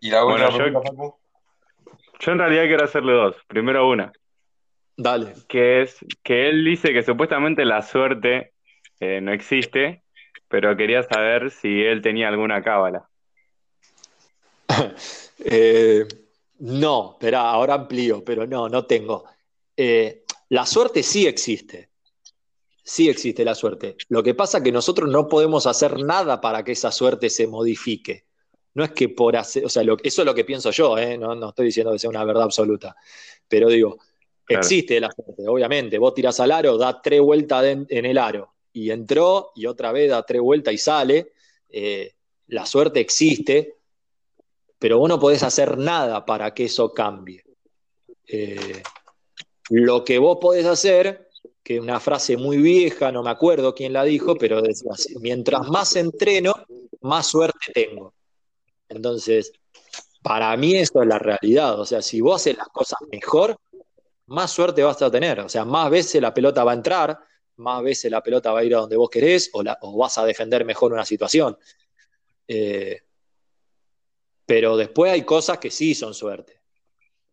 ¿Y la bueno, yo, yo en realidad quiero hacerle dos. Primero una. Dale. Que es que él dice que supuestamente la suerte eh, no existe, pero quería saber si él tenía alguna cábala. eh, no, pero ahora amplío, pero no, no tengo. Eh, la suerte sí existe. Sí existe la suerte. Lo que pasa es que nosotros no podemos hacer nada para que esa suerte se modifique. No es que por hacer, o sea, eso es lo que pienso yo, ¿eh? no, estoy diciendo que sea una verdad absoluta, pero digo, existe la suerte, obviamente. Vos tirás al aro, da tres vueltas en, el aro y entró y otra vez da tres vueltas y sale. Eh, la suerte existe, pero vos no podés hacer nada para que eso cambie. Eh, lo que vos podés hacer, que es una frase muy vieja, no me acuerdo quién la dijo, pero decía así, mientras más entreno, más suerte tengo. Entonces, para mí eso es la realidad. O sea, si vos haces las cosas mejor, más suerte vas a tener. O sea, más veces la pelota va a entrar, más veces la pelota va a ir a donde vos querés o, vas a defender mejor una situación. Eh, pero después hay cosas que sí son suerte.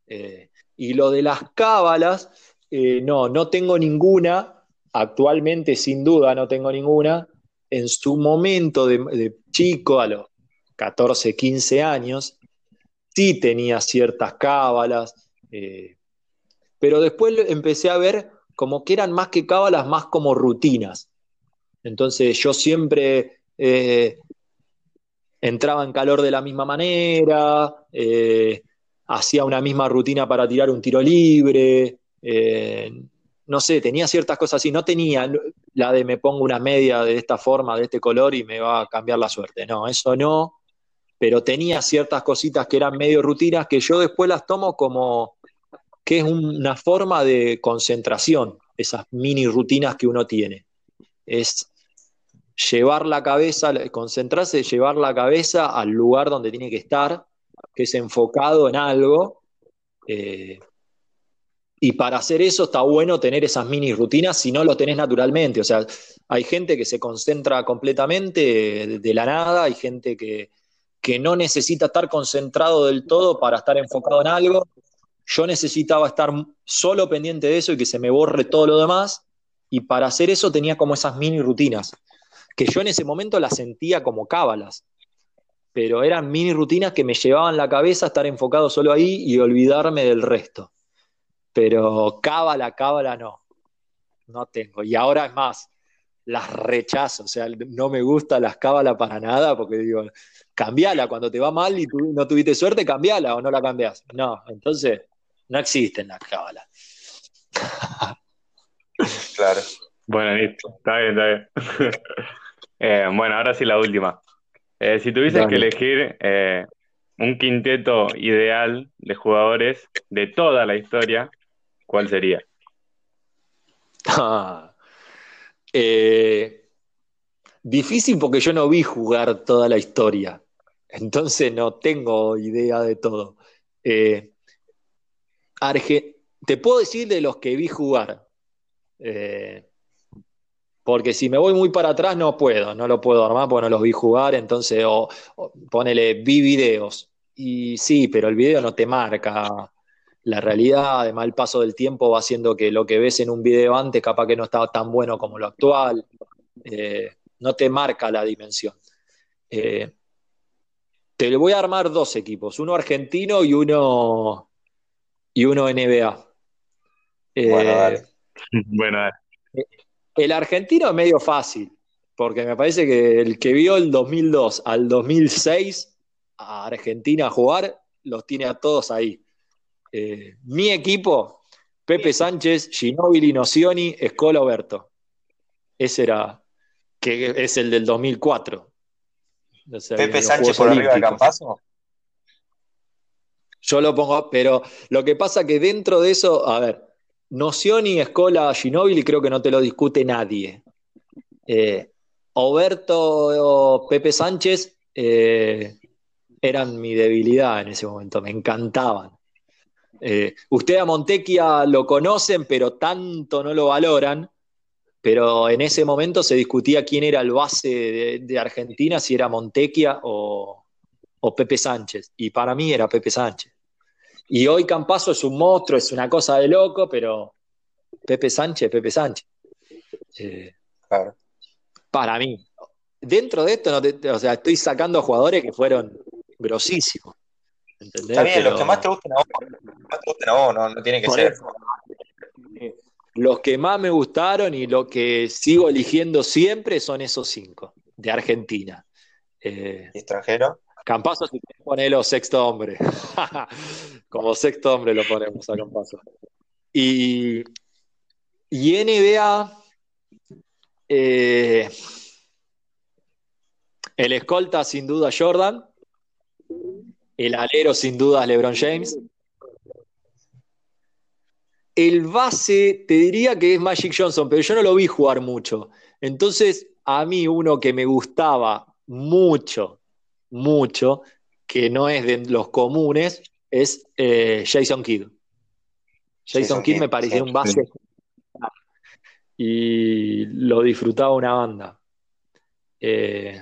Eh, y lo de las cábalas, eh, no, no tengo ninguna, actualmente sin duda no tengo ninguna. En su momento de, chico, a los 14, 15 años, sí tenía ciertas cábalas, eh, pero después empecé a ver como que eran más que cábalas, más como rutinas. Entonces yo siempre entraba en calor de la misma manera, eh, hacía una misma rutina para tirar un tiro libre, eh, no sé, tenía ciertas cosas así, no tenía la de me pongo una media de esta forma, de este color y me va a cambiar la suerte, no, eso no, pero tenía ciertas cositas que eran medio rutinas que yo después las tomo como que es una forma de concentración, esas mini rutinas que uno tiene. Es llevar la cabeza, concentrarse, llevar la cabeza al lugar donde tiene que estar, que es enfocado en algo. Eh, y para hacer eso está bueno tener esas mini rutinas si no lo tenés naturalmente. O sea, hay gente que se concentra completamente de, la nada, hay gente que, que no necesita estar concentrado del todo para estar enfocado en algo. Yo necesitaba estar solo pendiente de eso y que se me borre todo lo demás. Y para hacer eso tenía como esas mini rutinas que yo en ese momento las sentía como cábalas, pero eran mini rutinas que me llevaban la cabeza a estar enfocado solo ahí y olvidarme del resto. Pero cábala, cábala no, no tengo. Y ahora es más, las rechazo, o sea, no me gusta las cábalas para nada porque digo, cambiala cuando te va mal y no tuviste suerte, cambiala o no la cambias. No, entonces no existen las cábalas. Claro. Bueno, listo, está bien, está bien. Eh, bueno, ahora sí la última. Eh, si tuvieses que elegir eh, un quinteto ideal de jugadores de toda la historia, ¿cuál sería? difícil porque yo no vi jugar toda la historia, entonces no tengo idea de todo. te puedo decir de los que vi jugar. Porque si me voy muy para atrás no puedo, no lo puedo armar porque no los vi jugar, entonces, o, ponele, vi videos. Y sí, pero el video no te marca. La realidad, además el paso del tiempo va haciendo que lo que ves en un video antes capaz que no estaba tan bueno como lo actual. Eh, no te marca la dimensión. Eh, te voy a armar dos equipos, uno argentino y uno y uno NBA. bueno, dale. bueno, dale. El argentino es medio fácil, porque me parece que el que vio el 2002 al 2006 a Argentina jugar, los tiene a todos ahí. Eh, mi equipo, Pepe Sánchez, Ginóbili, Nocioni, Escola Oberto. Ese era, que es el del 2004. Pepe Sánchez por arriba de Campazo. Yo lo pongo, pero lo que pasa que dentro de eso, a ver, Nocioni, Escola, Ginóbili creo que no te lo discute nadie. Eh, Oberto, Pepe Sánchez eh, eran mi debilidad en ese momento, me encantaban. Eh, usted a Montequia lo conocen, pero tanto no lo valoran. Pero en ese momento se discutía quién era el base de, Argentina, si era Montequia o, o Pepe Sánchez. Y para mí era Pepe Sánchez. Y hoy Campazo es un monstruo, es una cosa de loco, pero Pepe Sánchez, Pepe Sánchez. Eh, para mí. Dentro de esto, o sea, estoy sacando jugadores que fueron grosísimos. Está bien, los que más te gusten a vos, más te gusten a vos no, tiene que ser. Los que más me gustaron y lo que sigo eligiendo siempre son esos cinco de Argentina. Eh, extranjero? Campazo, si ponelo sexto hombre. Como sexto hombre lo ponemos a Campazo. Y, y NBA, eh, el escolta sin duda Jordan, el alero sin duda LeBron James. El base, te diría que es Magic Johnson, pero yo no lo vi jugar mucho. Entonces, a mí uno que me gustaba mucho mucho, que no es de los comunes, es eh, Jason Kidd. Jason, Kidd, me parecía un base y lo disfrutaba una banda. Eh,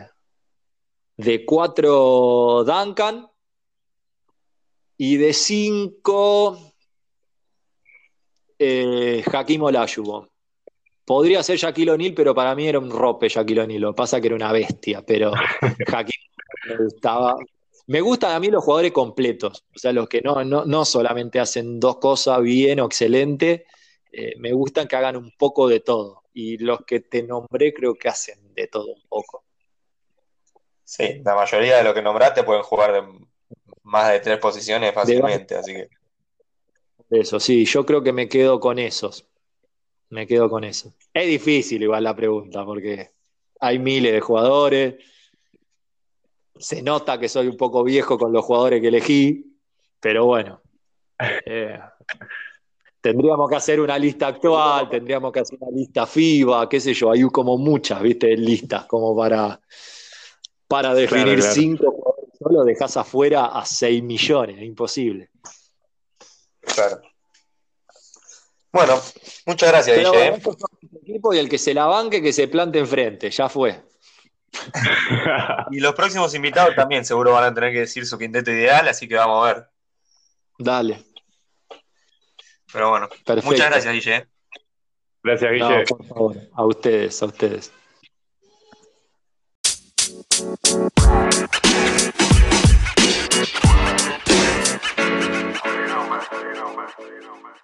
de cuatro Duncan y de cinco eh, Hakim Olajuwon. Podría ser Shaquille O'Neal, pero para mí era un rope Shaquille O'Neal. Lo que pasa que era una bestia, pero Hakim me gustaba. Me gustan a mí los jugadores completos, o sea, los que no, no, solamente hacen dos cosas bien o excelente, eh, me gustan que hagan un poco de todo. Y los que te nombré creo que hacen de todo un poco. Sí, la mayoría de los que nombraste pueden jugar de más de tres posiciones fácilmente, así que. Eso, sí, yo creo que me quedo con esos. Me quedo con eso. Es difícil igual la pregunta, porque hay miles de jugadores. Se nota que soy un poco viejo con los jugadores que elegí, pero bueno. Eh, tendríamos que hacer una lista actual, tendríamos que hacer una lista FIBA, qué sé yo, hay como muchas, viste, listas, como para, para definir cinco jugadores solo, dejas afuera a 6 millones, es imposible. Claro. Bueno, muchas gracias, Pero ¿eh? equipo y el que se la banque, que se plante enfrente, ya fue. y los próximos invitados también seguro van a tener que decir su quinteto ideal, así que vamos a ver. Dale. Pero bueno, muchas gracias, Guille. ¿eh? Gracias, Guille. por favor, a ustedes, a ustedes. Know, man. You know, man.